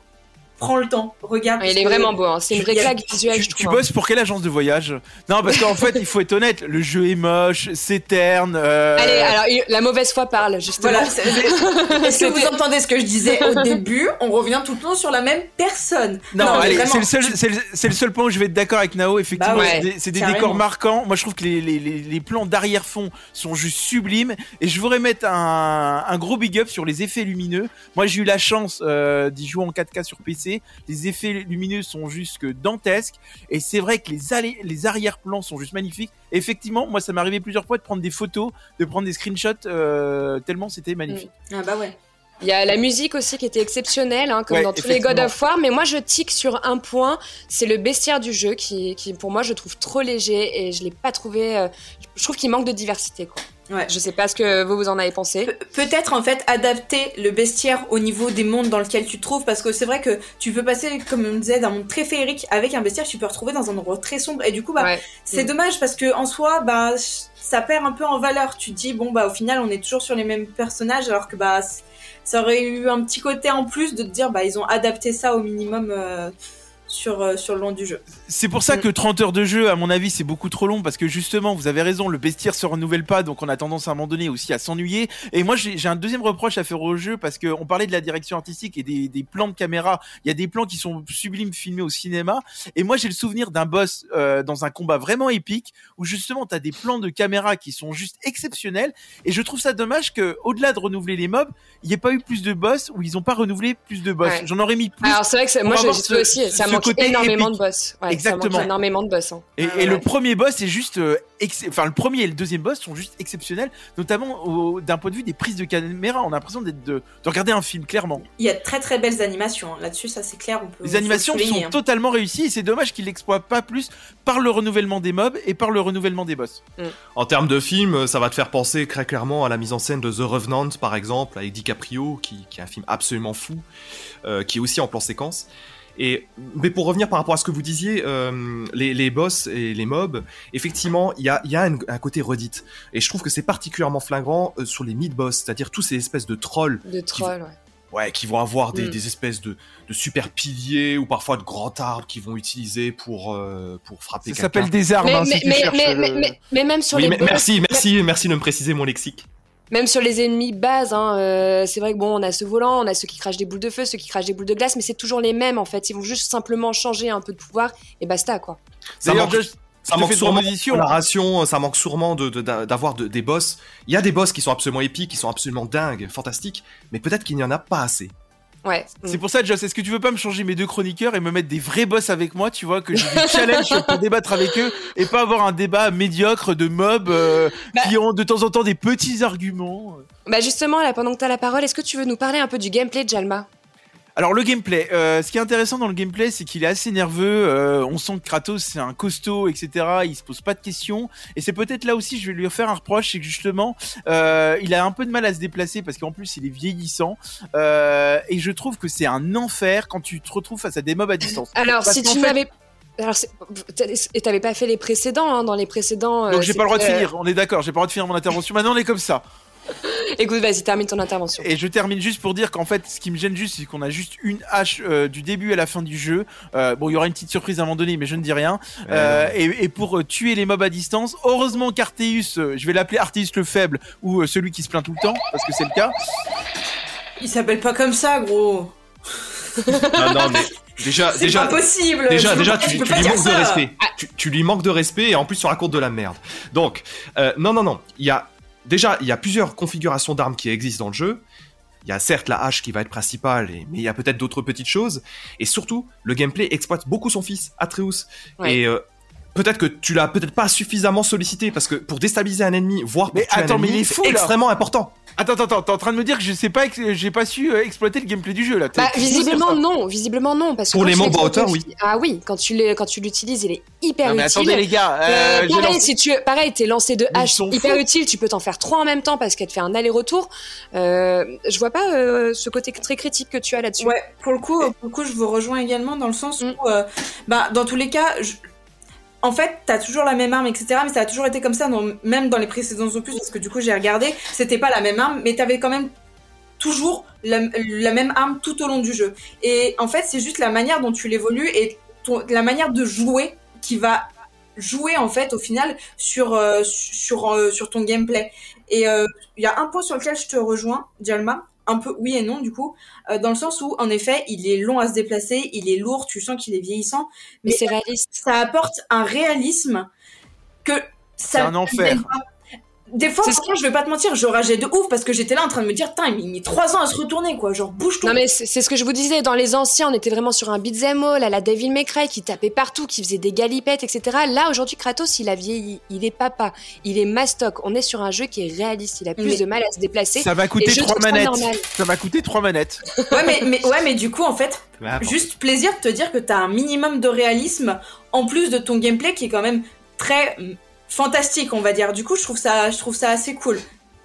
prends le temps regarde Il parce est vraiment beau, hein. c'est une vraie Il claque visuelle, Tu, je tu trouve. hein. bosses pour quelle agence de voyage? Non, parce qu'en fait, il faut être honnête. Le jeu est moche, c'est terne. euh, Allez, alors, il- la mauvaise foi parle, justement. voilà est-ce que vous entendez ce que je disais au début? On revient tout le temps sur la même personne Non, allez, c'est le seul, c'est le, c'est le seul point où je vais être d'accord avec Nao. Effectivement, Bah ouais, c'est des, décors marquants. Moi, je trouve que les, les, les, les plans d'arrière-fond sont juste sublimes. Et je voudrais mettre un, un gros big up sur les effets lumineux. Moi, j'ai eu la chance euh, d'y jouer en 4K sur PC. Les effets lumineux sont juste que dantesques. Et c'est vrai que les, les arrière-plans sont juste magnifiques. Effectivement, moi, ça m'est arrivé plusieurs fois de prendre des photos, de prendre des screenshots, euh, tellement c'était magnifique. ah bah ouais Il y a la musique aussi qui était exceptionnelle, hein, comme Ouais, dans tous les God of War. Mais moi, je tique sur un point, c'est le bestiaire du jeu qui, qui, pour moi, je trouve trop léger et je l'ai pas trouvé. euh, je trouve qu'il manque de diversité. Quoi. Ouais. Je sais pas ce que vous vous en avez pensé. Pe- Peut-être en fait adapter le bestiaire au niveau des mondes dans lesquels tu te trouves parce que c'est vrai que tu peux passer comme on disait d'un monde très féerique avec un bestiaire que tu peux retrouver dans un endroit très sombre et du coup bah Ouais. c'est Mm. dommage parce que en soi bah ça perd un peu en valeur tu te dis bon bah au final on est toujours sur les mêmes personnages alors que bah ça aurait eu un petit côté en plus de te dire bah ils ont adapté ça au minimum euh, sur, euh, sur le long du jeu. C'est pour ça Mm. que 30 heures de jeu, à mon avis, c'est beaucoup trop long parce que justement, vous avez raison, le bestiaire se renouvelle pas, donc on a tendance à un moment donné aussi à s'ennuyer. Et moi, j'ai j'ai un deuxième reproche à faire au jeu parce que on parlait de la direction artistique et des, des plans de caméra. Il y a des plans qui sont sublimes filmés au cinéma. Et moi, j'ai le souvenir d'un boss euh, dans un combat vraiment épique où justement, tu as des plans de caméra qui sont juste exceptionnels. Et je trouve ça dommage que, au-delà de renouveler les mobs, il n'y ait pas eu plus de boss ou ils ont pas renouvelé plus de boss. Ouais. J'en aurais mis plus. Alors c'est vrai que moi j'ai trouvé aussi, ça manque côté énormément épique. de boss. Ouais, Exactement. Ça manque énormément de boss. hein. Et, Ah et ouais. le premier boss est juste, euh, ex- enfin le premier et le deuxième boss sont juste exceptionnels, notamment au- d'un point de vue des prises de caméra. On a l'impression d'être de, de regarder un film clairement. Il y a de très très belles animations. hein. Là-dessus, ça c'est clair. On peut, Les animations le sont hein. totalement réussies et c'est dommage qu'ils l'exploitent pas plus par le renouvellement des mobs et par le renouvellement des boss. En termes de film, ça va te faire penser très clairement à la mise en scène de The Revenant, par exemple, avec DiCaprio, qui, qui est un film absolument fou, euh, qui est aussi en plan séquence. Et mais pour revenir par rapport à ce que vous disiez, euh, les, les boss et les mobs, effectivement, il y a, il y a un, un côté redite. Et je trouve que c'est particulièrement flagrant euh, sur les mid-boss, c'est-à-dire tous ces espèces de trolls De troll, ouais. Ouais, qui vont avoir des, Mm. des espèces de, de super piliers ou parfois de grands arbres qu'ils vont utiliser pour, euh, pour frapper Ça s'appelle des armes. Mais, hein, si mais, tu mais, cherches mais, le- mais, mais- mais même sur Oui, les mais boss- merci, merci, merci de me préciser mon lexique. Même sur les ennemis base, hein, euh, c'est vrai que bon, on a ce volant, on a ceux qui crachent des boules de feu, ceux qui crachent des boules de glace, mais c'est toujours les mêmes en fait. Ils vont juste simplement changer un peu de pouvoir et basta quoi. Ça D'ailleurs, ça manque sûrement narration, ça manque sûrement de- de- d'a- d'avoir de, des boss. Il y a des boss qui sont absolument épiques, qui sont absolument dingues, fantastiques, mais peut-être qu'il n'y en a pas assez. Ouais. C'est pour ça, Joss, est-ce que tu veux pas me changer mes deux chroniqueurs et me mettre des vrais boss avec moi, tu vois, que j'ai du challenge pour débattre avec eux et pas avoir un débat médiocre de mobs euh, Bah. qui ont de temps en temps des petits arguments. Bah justement, là, pendant que t'as la parole, est-ce que tu veux nous parler un peu du gameplay de Jalma? Alors le gameplay, euh, ce qui est intéressant dans le gameplay, c'est qu'il est assez nerveux. euh, on sent que Kratos c'est un costaud, etc. Il se pose pas de questions. Et c'est peut-être là aussi, je vais lui faire un reproche, c'est que justement, euh, il a un peu de mal à se déplacer parce qu'en plus il est vieillissant. Et je trouve que c'est un enfer quand tu te retrouves face à des mobs à distance. Alors, Parce si tu fait- n'avais. Alors, et t'avais pas fait les précédents, hein, dans les précédents. Donc j'ai pas le droit de finir. On est d'accord, j'ai pas le droit de finir mon intervention. Maintenant on est comme ça. Écoute, vas-y, termine ton intervention. Et je termine juste pour dire qu'en fait, ce qui me gêne juste, c'est qu'on a juste une hache euh, du début à la fin du jeu. Euh, bon, il y aura une petite surprise à un moment donné, mais je ne dis rien. Euh, et, et pour euh, tuer les mobs à distance, heureusement qu'Arteus, euh, je vais l'appeler Arteus le faible ou euh, celui qui se plaint tout le temps, parce que c'est le cas. Il s'appelle pas comme ça, gros. Non, non, mais déjà, C'est déjà, pas possible. Déjà, déjà, pas- tu, tu lui manques de ça. respect. Tu, tu lui manques de respect et en plus tu racontes de la merde. Donc, euh, non, non, non. Il y a déjà, il y a plusieurs configurations d'armes qui existent dans le jeu. Il y a certes la hache qui va être principale, mais il y a peut-être d'autres petites choses. Et surtout, le gameplay exploite beaucoup son fils, Atreus. Ouais. Et euh, peut-être que tu l'as peut-être pas suffisamment sollicité parce que pour déstabiliser un ennemi, voire pour Mais tuer attends, un mais ennemi, il est c'est fou, là. extrêmement important. Attends, attends, attends, t'es en train de me dire que je sais pas, ex- j'ai pas su euh, exploiter le gameplay du jeu là. Bah, visiblement non, visiblement non, parce que Pour les tu mobs à l'exploites hauteur, au oui. Ah oui, quand tu le- quand tu l'utilises, il est hyper Non, mais utile. attendez les gars, Euh, pareil, lancé- si tu, pareil, t'es lancé de hache sont hyper fous. utile, tu peux t'en faire trois en même temps parce qu'elle te fait un aller-retour. Euh, je vois pas euh, ce côté très critique que tu as là-dessus. Ouais, pour le coup, pour le coup, je vous rejoins également dans le sens Mm. où, euh, bah, dans tous les cas, je- en fait, t'as toujours la même arme, etc. Mais ça a toujours été comme ça, même dans les précédents opus, parce que du coup, j'ai regardé, c'était pas la même arme, mais t'avais quand même toujours la, même arme tout au long du jeu. Et en fait, c'est juste la manière dont tu l'évolues et la manière de jouer qui va jouer en fait au final sur euh, euh, sur ton gameplay. Et euh, il y a un point sur lequel je te rejoins, Jalma, un peu oui et non du coup, euh, dans le sens où en effet, il est long à se déplacer, il est lourd, tu sens qu'il est vieillissant, Mais mais c'est réaliste. ça apporte un réalisme que C'est ça un enfer. Des fois, franchement, je vais pas te mentir, je rageais de ouf parce que j'étais là en train de me dire, putain, il met trois ans à se retourner, quoi. Genre, bouge ton Non mais c'est ce que je vous disais, dans les anciens, on était vraiment sur un beat'em all, à la Devil May Cry, qui tapait partout, qui faisait des galipettes, etc. Là, aujourd'hui, Kratos, il a vieilli, il est papa, il est mastoc. On est sur un jeu qui est réaliste, il a plus Mais- de mal à se déplacer. Ça Et je trois ça manettes. Ça m'a coûté trois manettes. Ouais, mais, mais, ouais, mais du coup, en fait, bon. juste plaisir de te dire que t'as un minimum de réalisme en plus de ton gameplay qui est quand même très fantastique, on va dire. Du coup, je trouve ça, je trouve ça assez cool.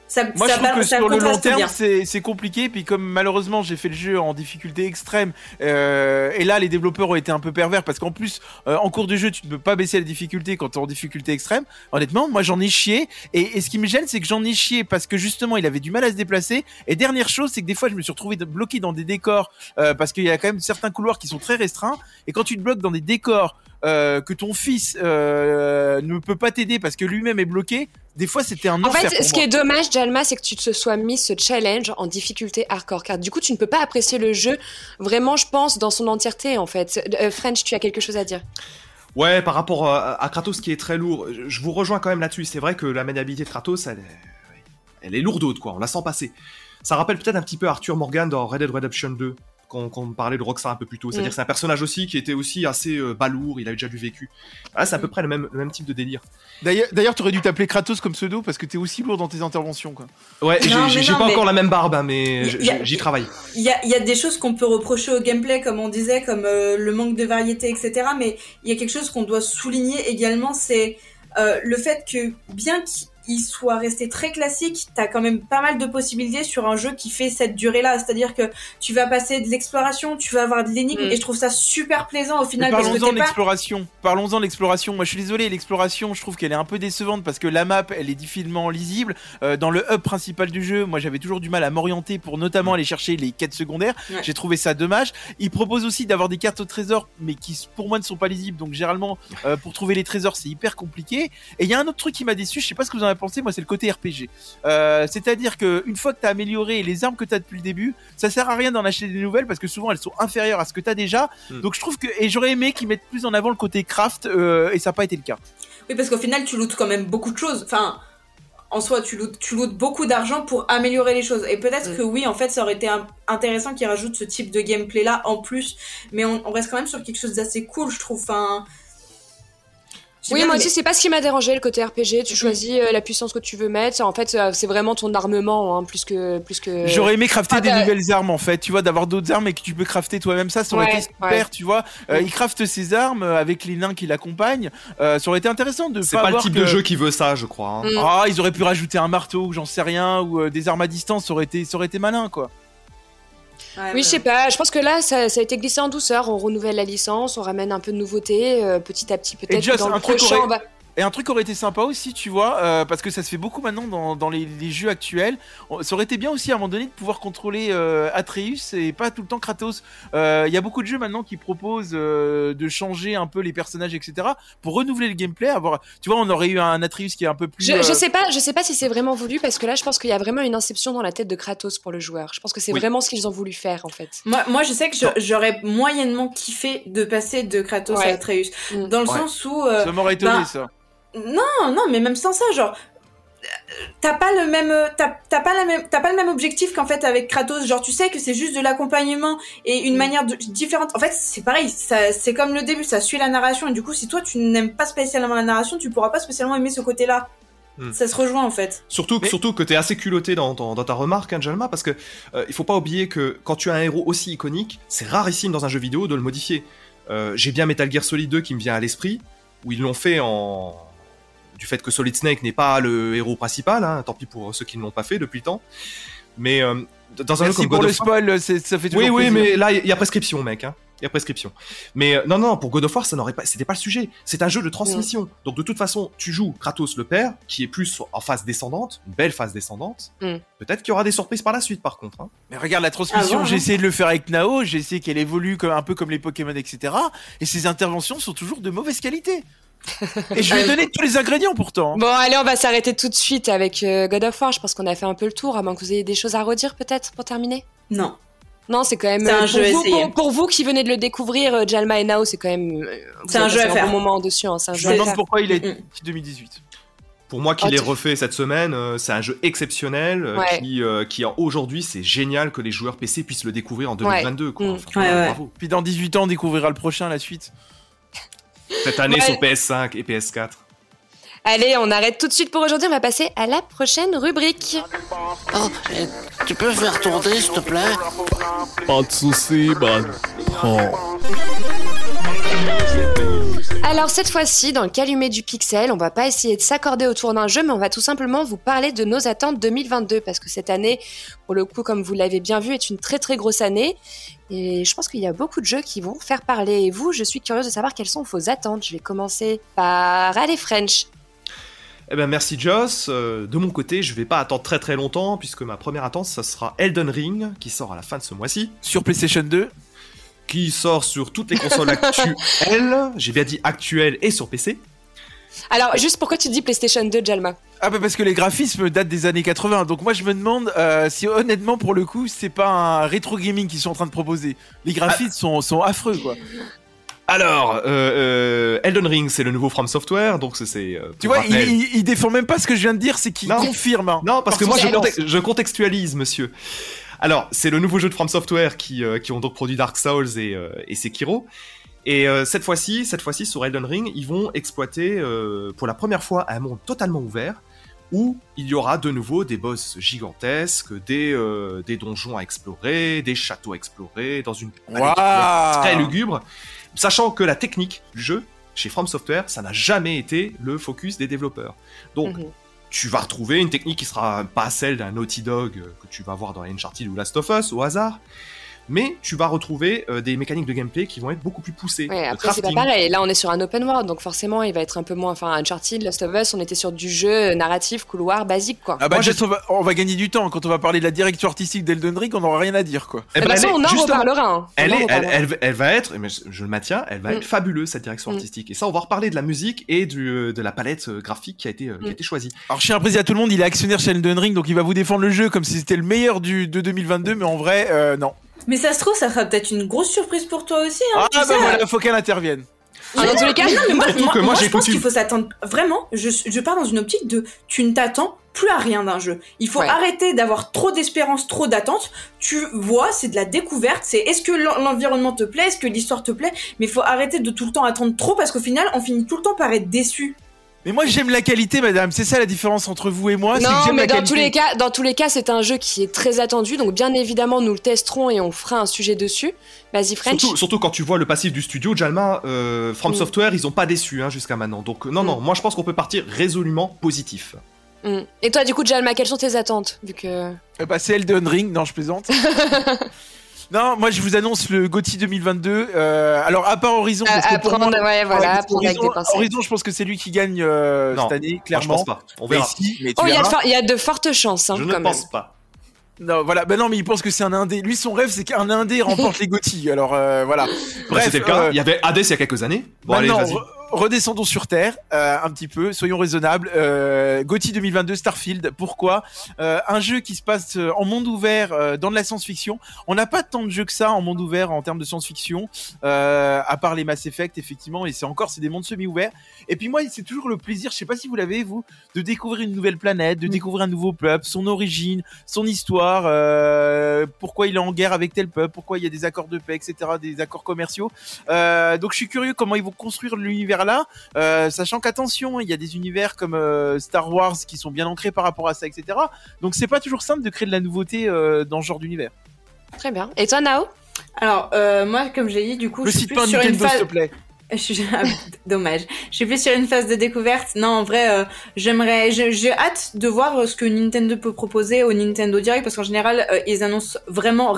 Ça, Moi, ça je trouve que ça sur le long terme, c'est compliqué. Puis comme malheureusement, j'ai fait le jeu en difficulté extrême, euh, et là, les développeurs ont été un peu pervers parce qu'en plus, euh, en cours de jeu, tu ne peux pas baisser la difficulté quand tu es en difficulté extrême. Honnêtement, moi, j'en ai chié. Et, et ce qui me gêne, c'est que j'en ai chié parce que justement, il avait du mal à se déplacer. Et dernière chose, c'est que des fois, je me suis retrouvé bloqué dans des décors euh, parce qu'il y a quand même certains couloirs qui sont très restreints. Et quand tu te bloques dans des décors euh, que ton fils euh, ne peut pas t'aider parce que lui-même est bloqué, des fois, c'était un En enfer. fait, pour ce moi. qui est dommage, Jalma, c'est que tu te sois mis ce challenge en difficulté hardcore. Car du coup, tu ne peux pas apprécier le jeu vraiment, je pense, dans son entièreté, en fait. Euh, French, tu as quelque chose à dire? Ouais, par rapport à, à Kratos qui est très lourd, je- je vous rejoins quand même là-dessus. C'est vrai que la maniabilité de Kratos, elle est, elle est lourde, quoi. On la sent passer. Ça rappelle peut-être un petit peu Arthur Morgan dans Red Dead Redemption 2, quand, quand on parlait de Rockstar un peu plus tôt. C'est-à-dire Mm. que c'est un personnage aussi qui était aussi assez euh, balourd, il avait déjà du vécu. Ah, c'est à peu près le même, le même type de délire. D'ailleurs, d'ailleurs, t'aurais dû t'appeler Kratos comme pseudo parce que t'es aussi lourd dans tes interventions, quoi. Ouais, j'ai- pas mais- encore la même barbe, hein, mais a- j'y travaille. Il y a, il y a des choses qu'on peut reprocher au gameplay, comme on disait, comme euh, le manque de variété, etc. Mais il y a quelque chose qu'on doit souligner également, c'est euh, le fait que bien qu'il soit resté très classique, t'as quand même pas mal de possibilités sur un jeu qui fait cette durée-là. C'est-à-dire que tu vas passer de l'exploration, tu vas avoir de l'énigme, Mm. et je trouve ça super plaisant au final Parlons-en de pas... l'exploration. Parlons-en de l'exploration. Moi, je suis désolé, l'exploration, je trouve qu'elle est un peu décevante parce que la map, elle est difficilement lisible. Euh, dans le hub principal du jeu, moi, j'avais toujours du mal à m'orienter pour notamment aller chercher les quêtes secondaires. Ouais. J'ai trouvé ça dommage. Il propose aussi d'avoir des cartes au trésor, mais qui, pour moi, ne sont pas lisibles. Donc, généralement, euh, pour trouver les trésors, c'est hyper compliqué. Et il y a un autre truc qui m'a déçu. Je sais pas ce que vous en avez pensé. Moi, c'est le côté RPG. Euh, C'est-à-dire que une fois que t'as amélioré les armes que t'as depuis le début, ça sert à rien d'en acheter des nouvelles parce que souvent elles sont inférieures à ce que t'as déjà. Mm. Donc je trouve que et j'aurais aimé qu'ils mettent plus en avant le côté craft euh, et ça n'a pas été le cas. Oui, parce qu'au final, tu lootes quand même beaucoup de choses. Enfin, en soi, tu lootes, tu lootes beaucoup d'argent pour améliorer les choses. Et peut-être Mm. que oui, en fait, ça aurait été un- intéressant qu'ils rajoutent ce type de gameplay-là en plus. Mais on, on reste quand même sur quelque chose d'assez cool, je trouve. Enfin, Oui, moi aussi, c'est pas ce qui m'a dérangé, le côté RPG. Tu Mhm. choisis euh, la puissance que tu veux mettre. En fait, euh, c'est vraiment ton armement, hein, plus que. Plus que... J'aurais aimé crafter ah, des bah- nouvelles armes en fait, tu vois, d'avoir d'autres armes et que tu peux crafter toi-même ça, ça aurait Ouais, été super, ouais. tu vois. Euh, il crafte ses armes euh, avec les nains qui l'accompagnent. Euh, ça aurait été intéressant de C'est pas pas le type que- de jeu qui veut ça, je crois. hein. Mm. Ah, ils auraient pu rajouter un marteau, ou j'en sais rien, ou euh, des armes à distance, ça aurait été, ça aurait été malin quoi. Ouais, Oui, je sais pas. Je pense que là, ça, ça a été glissé en douceur. On renouvelle la licence, on ramène un peu de nouveauté, euh, petit à petit, peut-être. Dans le prochain, aurait- on va- Et un truc aurait été sympa aussi, tu vois, euh, parce que ça se fait beaucoup maintenant dans, dans les, les jeux actuels. Ça aurait été bien aussi à un moment donné de pouvoir contrôler euh, Atreus et pas tout le temps Kratos. Euh, Il y a beaucoup de jeux maintenant qui proposent euh, de changer un peu les personnages, etc. pour renouveler le gameplay. Avoir, tu vois, on aurait eu un Atreus qui est un peu plus. Je, euh, je sais pas, je sais pas si c'est vraiment voulu parce que là, je pense qu'il y a vraiment une inception dans la tête de Kratos pour le joueur. Je pense que c'est Oui. vraiment ce qu'ils ont voulu faire en fait. Moi, moi, je sais que j'aurais moyennement kiffé de passer de Kratos Ouais. à Atreus. Mm. Dans le Ouais. sens où... euh, Ça m'aurait étonné ben, ça. Non, non, mais même sans ça, genre, t'as pas le même, t'as t'as pas la même, t'as pas le même objectif qu'en fait avec Kratos. Genre, tu sais que c'est juste de l'accompagnement et une Mm. manière de, différente. En fait, c'est pareil. Ça, c'est comme le début, ça suit la narration et du coup, si toi tu n'aimes pas spécialement la narration, tu pourras pas spécialement aimer ce côté-là. Mm. Ça se rejoint en fait. Surtout, Mais- surtout que t'es assez culotté dans, dans, dans ta remarque, hein, Jalma, parce que euh, il faut pas oublier que quand tu as un héros aussi iconique, c'est rarissime dans un jeu vidéo de le modifier. Euh, J'ai bien Metal Gear Solid 2 qui me vient à l'esprit, où ils l'ont fait en du fait que Solid Snake n'est pas le héros principal, hein, tant pis pour ceux qui ne l'ont pas fait depuis le temps. Mais euh, dans un jeu comme pour God le of War, spoil, c'est- ça fait toujours oui, oui, plaisir. mais là, il y a prescription, mec. Hein. Il y a prescription. Mais euh, non, non, pour God of War, ça n'aurait pas, c'était pas le sujet. C'est un jeu de transmission. Donc de toute façon, tu joues Kratos le père, qui est plus en phase descendante, une belle phase descendante. Mm. Peut-être qu'il y aura des surprises par la suite, par contre. Hein. Mais regarde la transmission, Ah bon, j'ai hein. essayé de le faire avec Nao, j'ai essayé qu'elle évolue comme, un peu comme les Pokémon, etc. Et ses interventions sont toujours de mauvaise qualité. Et je lui ai donné tous les ingrédients pourtant. Bon, allez, on va s'arrêter tout de suite avec euh, God of War. Je pense qu'on a fait un peu le tour, à moins que vous ayez des choses à redire peut-être pour terminer? Non. Non, c'est quand même C'est un euh, jeu pour, vous, essayé. pour, pour vous qui venez de le découvrir, euh, Jalma et Nao, c'est quand même. euh, vous C'est un jeu à faire. bon moment dessus. hein, un Je jeu me demande faire. pourquoi il est Mm. 2018. Pour moi, qui Oh, l'ai tu- refait cette semaine, euh, c'est un jeu exceptionnel euh, Ouais. qui, euh, qui aujourd'hui, c'est génial que les joueurs PC puissent le découvrir en 2022. Quoi. Mm. Ouais, ouais. bravo. Puis dans 18 ans, on découvrira le prochain, la suite. Cette année Ouais. sur PS5 et PS4. Allez, on arrête tout de suite pour aujourd'hui. On va passer à la prochaine rubrique. Oh, eh, tu peux faire tourner, s'il te plaît? Pas de soucis, man. Prends. Alors cette fois-ci, dans le calumet du pixel, on va pas essayer de s'accorder autour d'un jeu, mais on va tout simplement vous parler de nos attentes 2022, parce que cette année, pour le coup, comme vous l'avez bien vu, est une très très grosse année. Et je pense qu'il y a beaucoup de jeux qui vont faire parler. Et vous, je suis curieuse de savoir quelles sont vos attentes. Je vais commencer par aller French. Eh ben merci Joss. Euh, de mon côté, je vais pas attendre très très longtemps puisque ma première attente, ça sera Elden Ring qui sort à la fin de ce mois-ci, Sur PlayStation 2. Qui sort sur toutes les consoles actuelles. J'ai bien dit actuelles et sur PC. Alors, juste pourquoi tu dis PlayStation 2, Jalma? Ah bah parce que les graphismes datent des années 80, donc moi je me demande euh, si honnêtement pour le coup c'est pas un rétro gaming qu'ils sont en train de proposer. Les graphismes sont, sont affreux quoi. Alors, euh, euh, Elden Ring, c'est le nouveau From Software, donc c'est. c'est, euh, Tu vois, il, il, il défend même pas ce que je viens de dire, c'est qu'il confirme. hein. Non, parce que moi je contextualise, monsieur. Alors, c'est le nouveau jeu de From Software qui, euh, qui ont donc produit Dark Souls et, euh, et Sekiro. Et euh, cette fois-ci, cette fois-ci sur Elden Ring, ils vont exploiter euh, pour la première fois un monde totalement ouvert où il y aura de nouveau des boss gigantesques, des, euh, des donjons à explorer, des châteaux à explorer, dans une Waouh. très lugubre, sachant que la technique du jeu chez From Software, ça n'a jamais été le focus des développeurs. Donc, Mhm. Tu vas retrouver une technique qui sera pas celle d'un Naughty Dog euh, que tu vas voir dans Uncharted ou Last of Us au hasard, mais tu vas retrouver euh, des mécaniques de gameplay qui vont être beaucoup plus poussées. Ouais, après c'est pas pareil. Là, on est sur un open world, donc forcément, il va être un peu moins. Enfin, Uncharted, Last of Us, on était sur du jeu narratif, couloir, basique, quoi. Ah bah Moi, on, va, on va gagner du temps. Quand on va parler de la direction artistique d'Elden Ring, on n'aura rien à dire quoi. Eh de ben, toute façon, elle est- on en reparlera. hein. On Elle, est, elle, reparlera. elle- elle va être, mais je, je le maintiens, elle va Mm. être fabuleuse cette direction Mm. artistique. Et ça, on va reparler de la musique et du, euh, de la palette euh, graphique qui a été, qui a Mm. été choisie. Alors je à préciser à tout le monde, il est actionnaire chez Elden Ring, donc il va vous défendre le jeu comme si c'était le meilleur du, de 2022, mais en vrai, euh, non. Mais ça se trouve, ça sera peut-être une grosse surprise pour toi aussi. Hein, Ah tu bah sais. voilà, faut qu'elle intervienne. Ah, dans tous les cas, Mais moi, je pense qu'il faut s'attendre. Vraiment, je, je pars dans une optique de tu ne t'attends plus à rien d'un jeu. Il faut Ouais. arrêter d'avoir trop d'espérance, trop d'attentes. Tu vois, c'est de la découverte. C'est est-ce que l'en- l'environnement te plaît, est-ce que l'histoire te plaît. Mais il faut arrêter de tout le temps attendre trop parce qu'au final, on finit tout le temps par être déçu. Mais moi j'aime la qualité, madame. C'est ça la différence entre vous et moi. c'est que Non, j'aime mais la dans qualité. tous les cas, dans tous les cas, c'est un jeu qui est très attendu, donc bien évidemment, nous le testerons et on fera un sujet dessus. Vas-y, French. Surtout, surtout quand tu vois le passif du studio, Jalma, euh, From Mm. Software, ils ont pas déçu hein, jusqu'à maintenant. Donc euh, non, Mm. non, moi je pense qu'on peut partir résolument positif. Mm. Et toi, du coup, Jalma, quelles sont tes attentes Vu que. Euh, bah, c'est Elden Ring, non je plaisante. non, moi je vous annonce le GOTY 2022. Euh, alors à part Horizon, parce que pour moi- ouais, voilà, Horizon, je pense que c'est lui qui gagne euh, Non. cette année, Moi, je clairement. pense pas. On Mais verra. si, mais tu Oh, il y, a de y a fortes chances, hein, je quand ne même. pense pas. Non, voilà. Ben non, mais il pense que c'est un indé. Lui, son rêve, c'est qu'un indé remporte les GOTY. Alors euh, voilà. Bah, Bref, C'était le cas. Il y avait Hades il y a quelques années. Bon, allez, Maintenant, vas-y. Re- redescendons sur Terre euh, un petit peu, soyons raisonnables. Euh, GOTY 2022 Starfield, pourquoi? Euh, Un jeu qui se passe euh, en monde ouvert euh, dans de la science-fiction. On n'a pas tant de jeux que ça en monde ouvert en termes de science-fiction, euh, à part les Mass Effect effectivement, et c'est encore c'est des mondes semi-ouverts. Et puis moi, c'est toujours le plaisir, je sais pas si vous l'avez vous, de découvrir une nouvelle planète, de découvrir un nouveau peuple, son origine, son histoire, euh, pourquoi il est en guerre avec tel peuple, pourquoi il y a des accords de paix, etc., des accords commerciaux. Euh, donc je suis curieux comment ils vont construire l'univers là, euh, sachant qu'attention, il y a des univers comme euh, Star Wars qui sont bien ancrés par rapport à ça, etc. Donc c'est pas toujours simple de créer de la nouveauté euh, dans ce genre d'univers. Très bien. Et toi, Nao? Alors, euh, moi, comme j'ai dit, du coup, Le je suis plus pas sur une Nintendo, s'il phase. te plaît. Je suis- ah, Dommage. Je suis plus sur une phase de découverte. Non, en vrai, euh, j'aimerais, je- j'ai hâte de voir ce que Nintendo peut proposer au Nintendo Direct parce qu'en général, euh, ils annoncent vraiment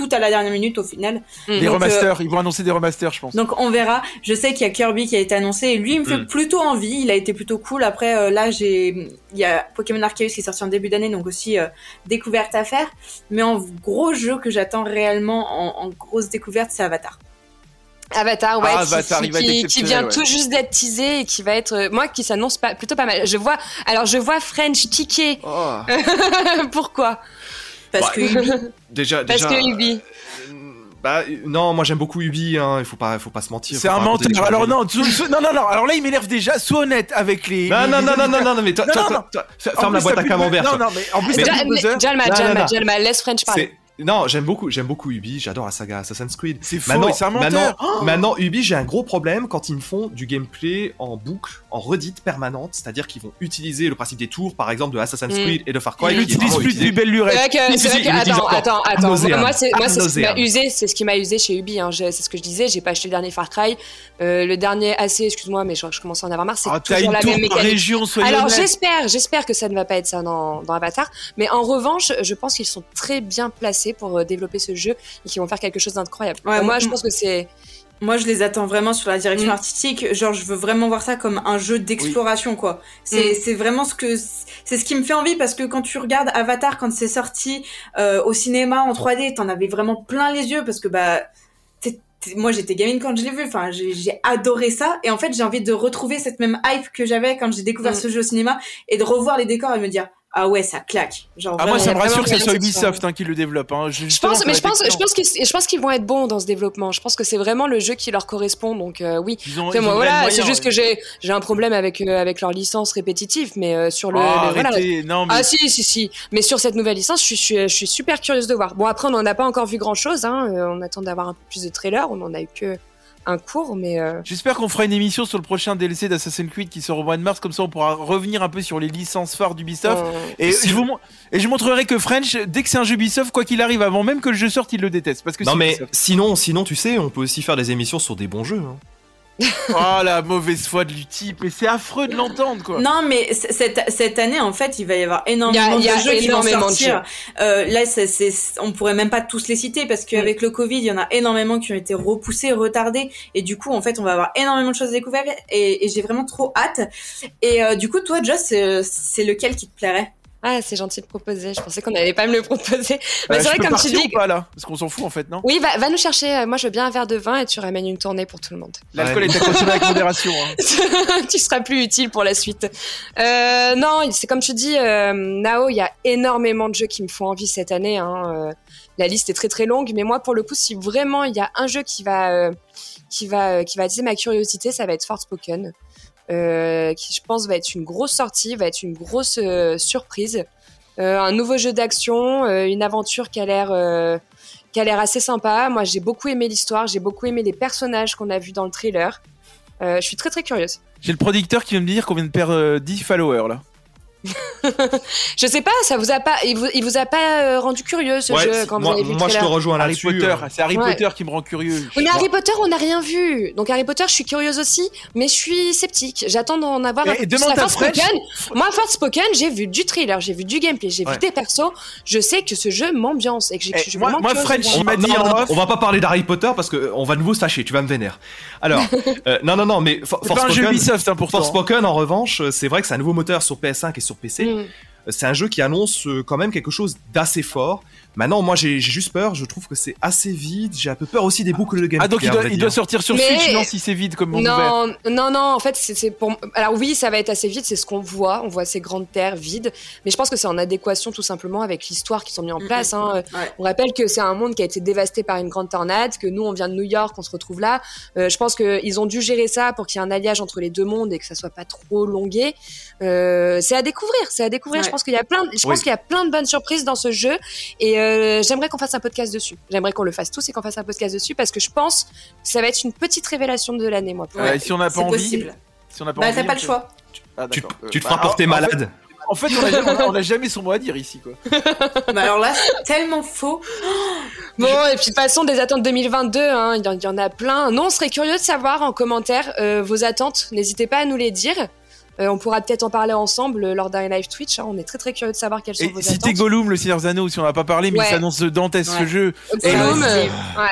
tout à la dernière minute au final. Des Donc, remasters, ils vont annoncer des remasters, je pense. Donc on verra. Je sais qu'il y a Kirby qui a été annoncé et lui il me fait Mm. plutôt envie. Il a été plutôt cool. Après euh, là j'ai, il y a Pokémon Arceus qui est sorti en début d'année donc aussi euh, découverte à faire. Mais en gros jeu que j'attends réellement en, en grosse découverte c'est Avatar. Avatar, ouais, Ah, qui- Avatar, qui, il va être qui- vient ouais. tout juste d'être teasé et qui va être, euh, moi, qui s'annonce pas, plutôt pas mal. Je vois, alors je vois French ticket. Oh. Pourquoi? Parce Ouais. que Ubi, Déjà, Parce déjà, que Ubi. euh, Bah euh, non, moi j'aime beaucoup Ubi. Hein. Il faut pas, faut pas se mentir. C'est un menteur. Alors non, tu- tu- non, non, non. Alors là, il m'énerve déjà. Sois honnête avec les. Non, les- non, les non, non, non, non, non, mais toi, ferme la boîte à camembert. Non, non, mais en plus. Jalma, Non, Jalma, non, non. Jalma, laisse French parler. Non, j'aime beaucoup, j'aime beaucoup Ubi, j'adore la saga Assassin's Creed. C'est faux, Maintenant, c'est un menteur. maintenant, Oh maintenant, Ubi, j'ai un gros problème quand ils me font du gameplay en boucle, en redite permanente, c'est-à-dire qu'ils vont utiliser le principe des tours, par exemple, de Assassin's Mm. Creed et de Far Cry. Ils qui est utilisent vraiment plus utilisé. du belle C'est lurette. vrai que, Si, si, que- attends, attends, attends. Moi, c'est, moi, Ad c'est ce qui m'a usé, c'est ce qui m'a usé chez Ubi. Hein. C'est ce que je disais. J'ai pas acheté le dernier Far Cry, euh, le dernier assez, excuse-moi, mais je, je commence à en avoir marre. C'est Ah, t'as toujours une la tour même mécanique. région, Alors j'espère, j'espère que ça ne va pas être ça dans, dans Avatar, mais en revanche, je pense qu'ils sont très bien placés pour euh, développer ce jeu et qu'ils vont faire quelque chose d'incroyable. Ouais, moi, je pense que c'est Moi, je les attends vraiment sur la direction Mm. artistique. Genre, je veux vraiment voir ça comme un jeu d'exploration, quoi. C'est, Mm. c'est vraiment ce que, c'est ce qui me fait envie parce que quand tu regardes Avatar, quand c'est sorti euh, au cinéma en 3D, t'en avais vraiment plein les yeux parce que bah, moi j'étais gamine quand je l'ai vu. Enfin, j'ai, j'ai adoré ça et en fait, j'ai envie de retrouver cette même hype que j'avais quand j'ai découvert Mm. ce jeu au cinéma et de revoir les décors et me dire ah ouais, ça claque. Genre Ah, moi, ça me rassure que ce soit c'est Ubisoft hein, qui le développe. Hein. Je pense, mais je pense, je pense qu'ils, je pense qu'ils vont être bons dans ce développement. Je pense que c'est vraiment le jeu qui leur correspond. Donc euh, oui. Ils ont, Après, ils moi, ont voilà, c'est juste ouais. que j'ai, j'ai un problème avec euh, avec leur licence répétitive, mais euh, sur le, Ah, le- voilà. arrêtez. Non, mais Ah si si si, mais sur cette nouvelle licence, je suis, je suis, je suis super curieuse de voir. Bon après, on n'en a pas encore vu grand chose. Hein. euh, on attend d'avoir un peu plus de trailers. On en a eu que un cours, mais euh, J'espère qu'on fera une émission sur le prochain DLC d'Assassin's Creed qui sort au mois de mars, comme ça on pourra revenir un peu sur les licences phares d'Ubisoft. euh, Et Si je, vous- et je montrerai que French, dès que c'est un jeu Ubisoft, quoi qu'il arrive, avant même que le jeu sorte, il le déteste. Parce que Non mais Ubisoft. sinon, sinon tu sais, on peut aussi faire des émissions sur des bons jeux. hein. Oh la mauvaise foi de l'utip, mais c'est affreux de l'entendre quoi. Non, mais cette, cette année, en fait, il va y avoir énormément y a- il y a de jeux qui vont de sortir. Euh, là, c'est, on pourrait même pas tous les citer parce Mm. qu'avec le Covid, il y en a énormément qui ont été repoussés, retardés. Et du coup, en fait, on va avoir énormément de choses à découvrir et, et j'ai vraiment trop hâte. Et euh, du coup, toi, Joss, c'est, c'est lequel qui te plairait? Ah c'est gentil de proposer. Je pensais qu'on n'allait pas me le proposer. Mais Euh, c'est vrai comme tu dis. ou pas là? Parce qu'on s'en fout en fait, non? Oui, va, va nous chercher. euh, Moi, je veux bien un verre de vin et tu ramènes une tournée pour tout le monde. L'alcool Ouais. est à consommer avec modération. Hein. tu seras plus utile pour la suite. Euh, non, c'est comme tu dis, euh, Nao, il y a énormément de jeux qui me font envie cette année. Hein. euh, la liste est très très longue, mais moi, pour le coup, si vraiment il y a un jeu qui va, euh, qui va, euh, qui va attiser ma curiosité, ça va être Forspoken, euh, qui je pense va être une grosse sortie, va être une grosse euh, surprise. Euh, un nouveau jeu d'action, une aventure qui a l'air qui a l'air assez sympa. Moi, j'ai beaucoup aimé l'histoire, j'ai beaucoup aimé les personnages qu'on a vus dans le trailer. Je suis très très curieuse. J'ai le producteur qui vient me dire qu'on vient de perdre euh, 10 followers là. Je sais pas, ça vous a pas, il vous, il vous a pas euh, rendu curieux ce Ouais, jeu quand moi, vous avez vu moi je te rejoins Harry. Potter, euh. c'est Harry Ouais. Potter qui me rend curieux. Moi- Harry Potter, on n'a rien vu. Donc Harry Potter, je suis curieuse aussi, mais je suis sceptique. J'attends d'en avoir Et- un et peu plus. La moi, Forspoken, j'ai vu du trailer, j'ai vu du gameplay, j'ai Ouais. vu des persos. Je sais que ce jeu m'ambiance et que j'ai- Eh, je moi- moi, French, il m'a dit non, non, on va pas parler d'Harry Potter parce que on va de nouveau se fâcher, tu vas me vénérer. Alors, euh, non, non, non, mais For- C'est pas un jeu Forspoken, Ubisoft hein, pourtant. Forspoken, en revanche, c'est vrai que c'est un nouveau moteur sur PS5 et sur PC. Mm. Euh, C'est un jeu qui annonce euh, quand même quelque chose d'assez fort. Maintenant, moi, j'ai juste peur. Je trouve que c'est assez vide. J'ai un peu peur aussi des boucles de gameplay. Ah donc il doit, il sortir sur Mais- Switch non si c'est vide comme mon ouvert. Non, non, non, en fait, c'est pour. Alors oui, ça va être assez vite, c'est ce qu'on voit. On voit ces grandes terres vides, mais je pense que c'est en adéquation tout simplement avec l'histoire qui sont mis en place. Hein. Ouais. On rappelle que c'est un monde qui a été dévasté par une grande tornade, que nous on vient de New York, on se retrouve là. Euh, je pense qu'ils ont dû gérer ça pour qu'il y ait un alliage entre les deux mondes et que ça soit pas trop longué. Euh, c'est à découvrir, c'est à découvrir. Ouais. Je pense qu'il y a plein, je Oui. pense qu'il y a plein de bonnes surprises dans ce jeu et euh, j'aimerais qu'on fasse un podcast dessus. J'aimerais qu'on le fasse tous et qu'on fasse un podcast dessus parce que je pense que ça va être une petite révélation de l'année, moi. pour Ouais, si on n'a pas envie, possible. si on n'a pas Bah, envie, t'as pas le choix. Ah, Tu, te Euh, feras bah, porter en- en fait- malade. En fait, on a, jamais- on a- on a jamais son mot à dire ici quoi. Bah alors là, c'est tellement faux. Bon, et puis de toute façon, des attentes 2022, hein, il y, en- il y en a plein. Non, on serait curieux de savoir en commentaire euh, vos attentes. N'hésitez pas à nous les dire. Euh, on pourra peut-être en parler ensemble euh, lors d'un live Twitch. hein. On est très très curieux de savoir quelles sont Et vos si t'es attentes. Gollum, le Seigneur des Anneaux, si on n'a pas parlé, mais Ouais. il s'annonce dantesque ce Ouais. jeu. Gollum, Et euh, ouais.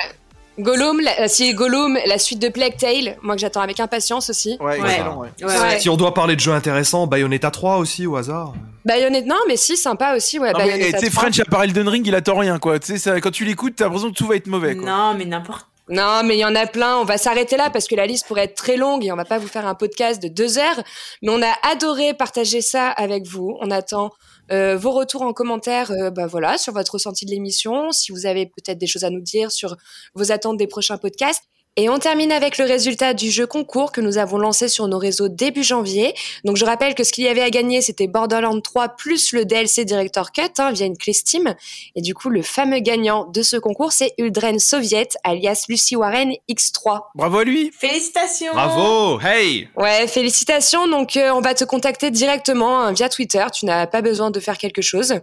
Gollum, la, si Gollum, la suite de Plague Tale, moi que j'attends avec impatience aussi. Ouais, Ouais. excellent, ouais. Ouais, Ouais. ouais. Si on doit parler de jeux intéressants, Bayonetta 3 aussi au hasard. Bayonetta, non, mais si, sympa aussi, ouais. Non, eh, Bayonetta tu sais, 3. French à part Elden Ring, il attend rien quoi. Tu sais, quand tu l'écoutes, t'as l'impression que tout va être mauvais quoi. Non, mais n'importe. Non, mais il y en a plein. On va s'arrêter là parce que la liste pourrait être très longue et on va pas vous faire un podcast de deux heures. Mais on a adoré partager ça avec vous. On attend euh, vos retours en commentaire, euh, bah voilà, sur votre ressenti de l'émission. Si vous avez peut-être des choses à nous dire sur vos attentes des prochains podcasts. Et on termine avec le résultat du jeu concours que nous avons lancé sur nos réseaux début janvier. Donc je rappelle que ce qu'il y avait à gagner, c'était Borderlands 3 plus le DLC Director Cut hein, via une clé Steam. Et du coup, le fameux gagnant de ce concours, c'est Uldren Soviet, alias Lucy Warren X3. Bravo à lui Félicitations Bravo Hey Ouais, félicitations. Donc euh, on va te contacter directement hein, via Twitter. Tu n'as pas besoin de faire quelque chose.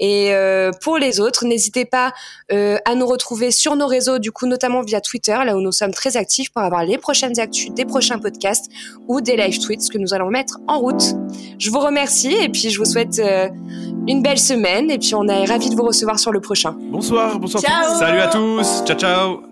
Et euh, pour les autres, n'hésitez pas euh, à nous retrouver sur nos réseaux, du coup notamment via Twitter, là où nous sommes très actifs pour avoir les prochaines actus des prochains podcasts ou des live tweets que nous allons mettre en route. Je vous remercie et puis je vous souhaite euh, une belle semaine et puis on est ravis de vous recevoir sur le prochain. Bonsoir, bonsoir. Ciao Salut à tous Ciao ciao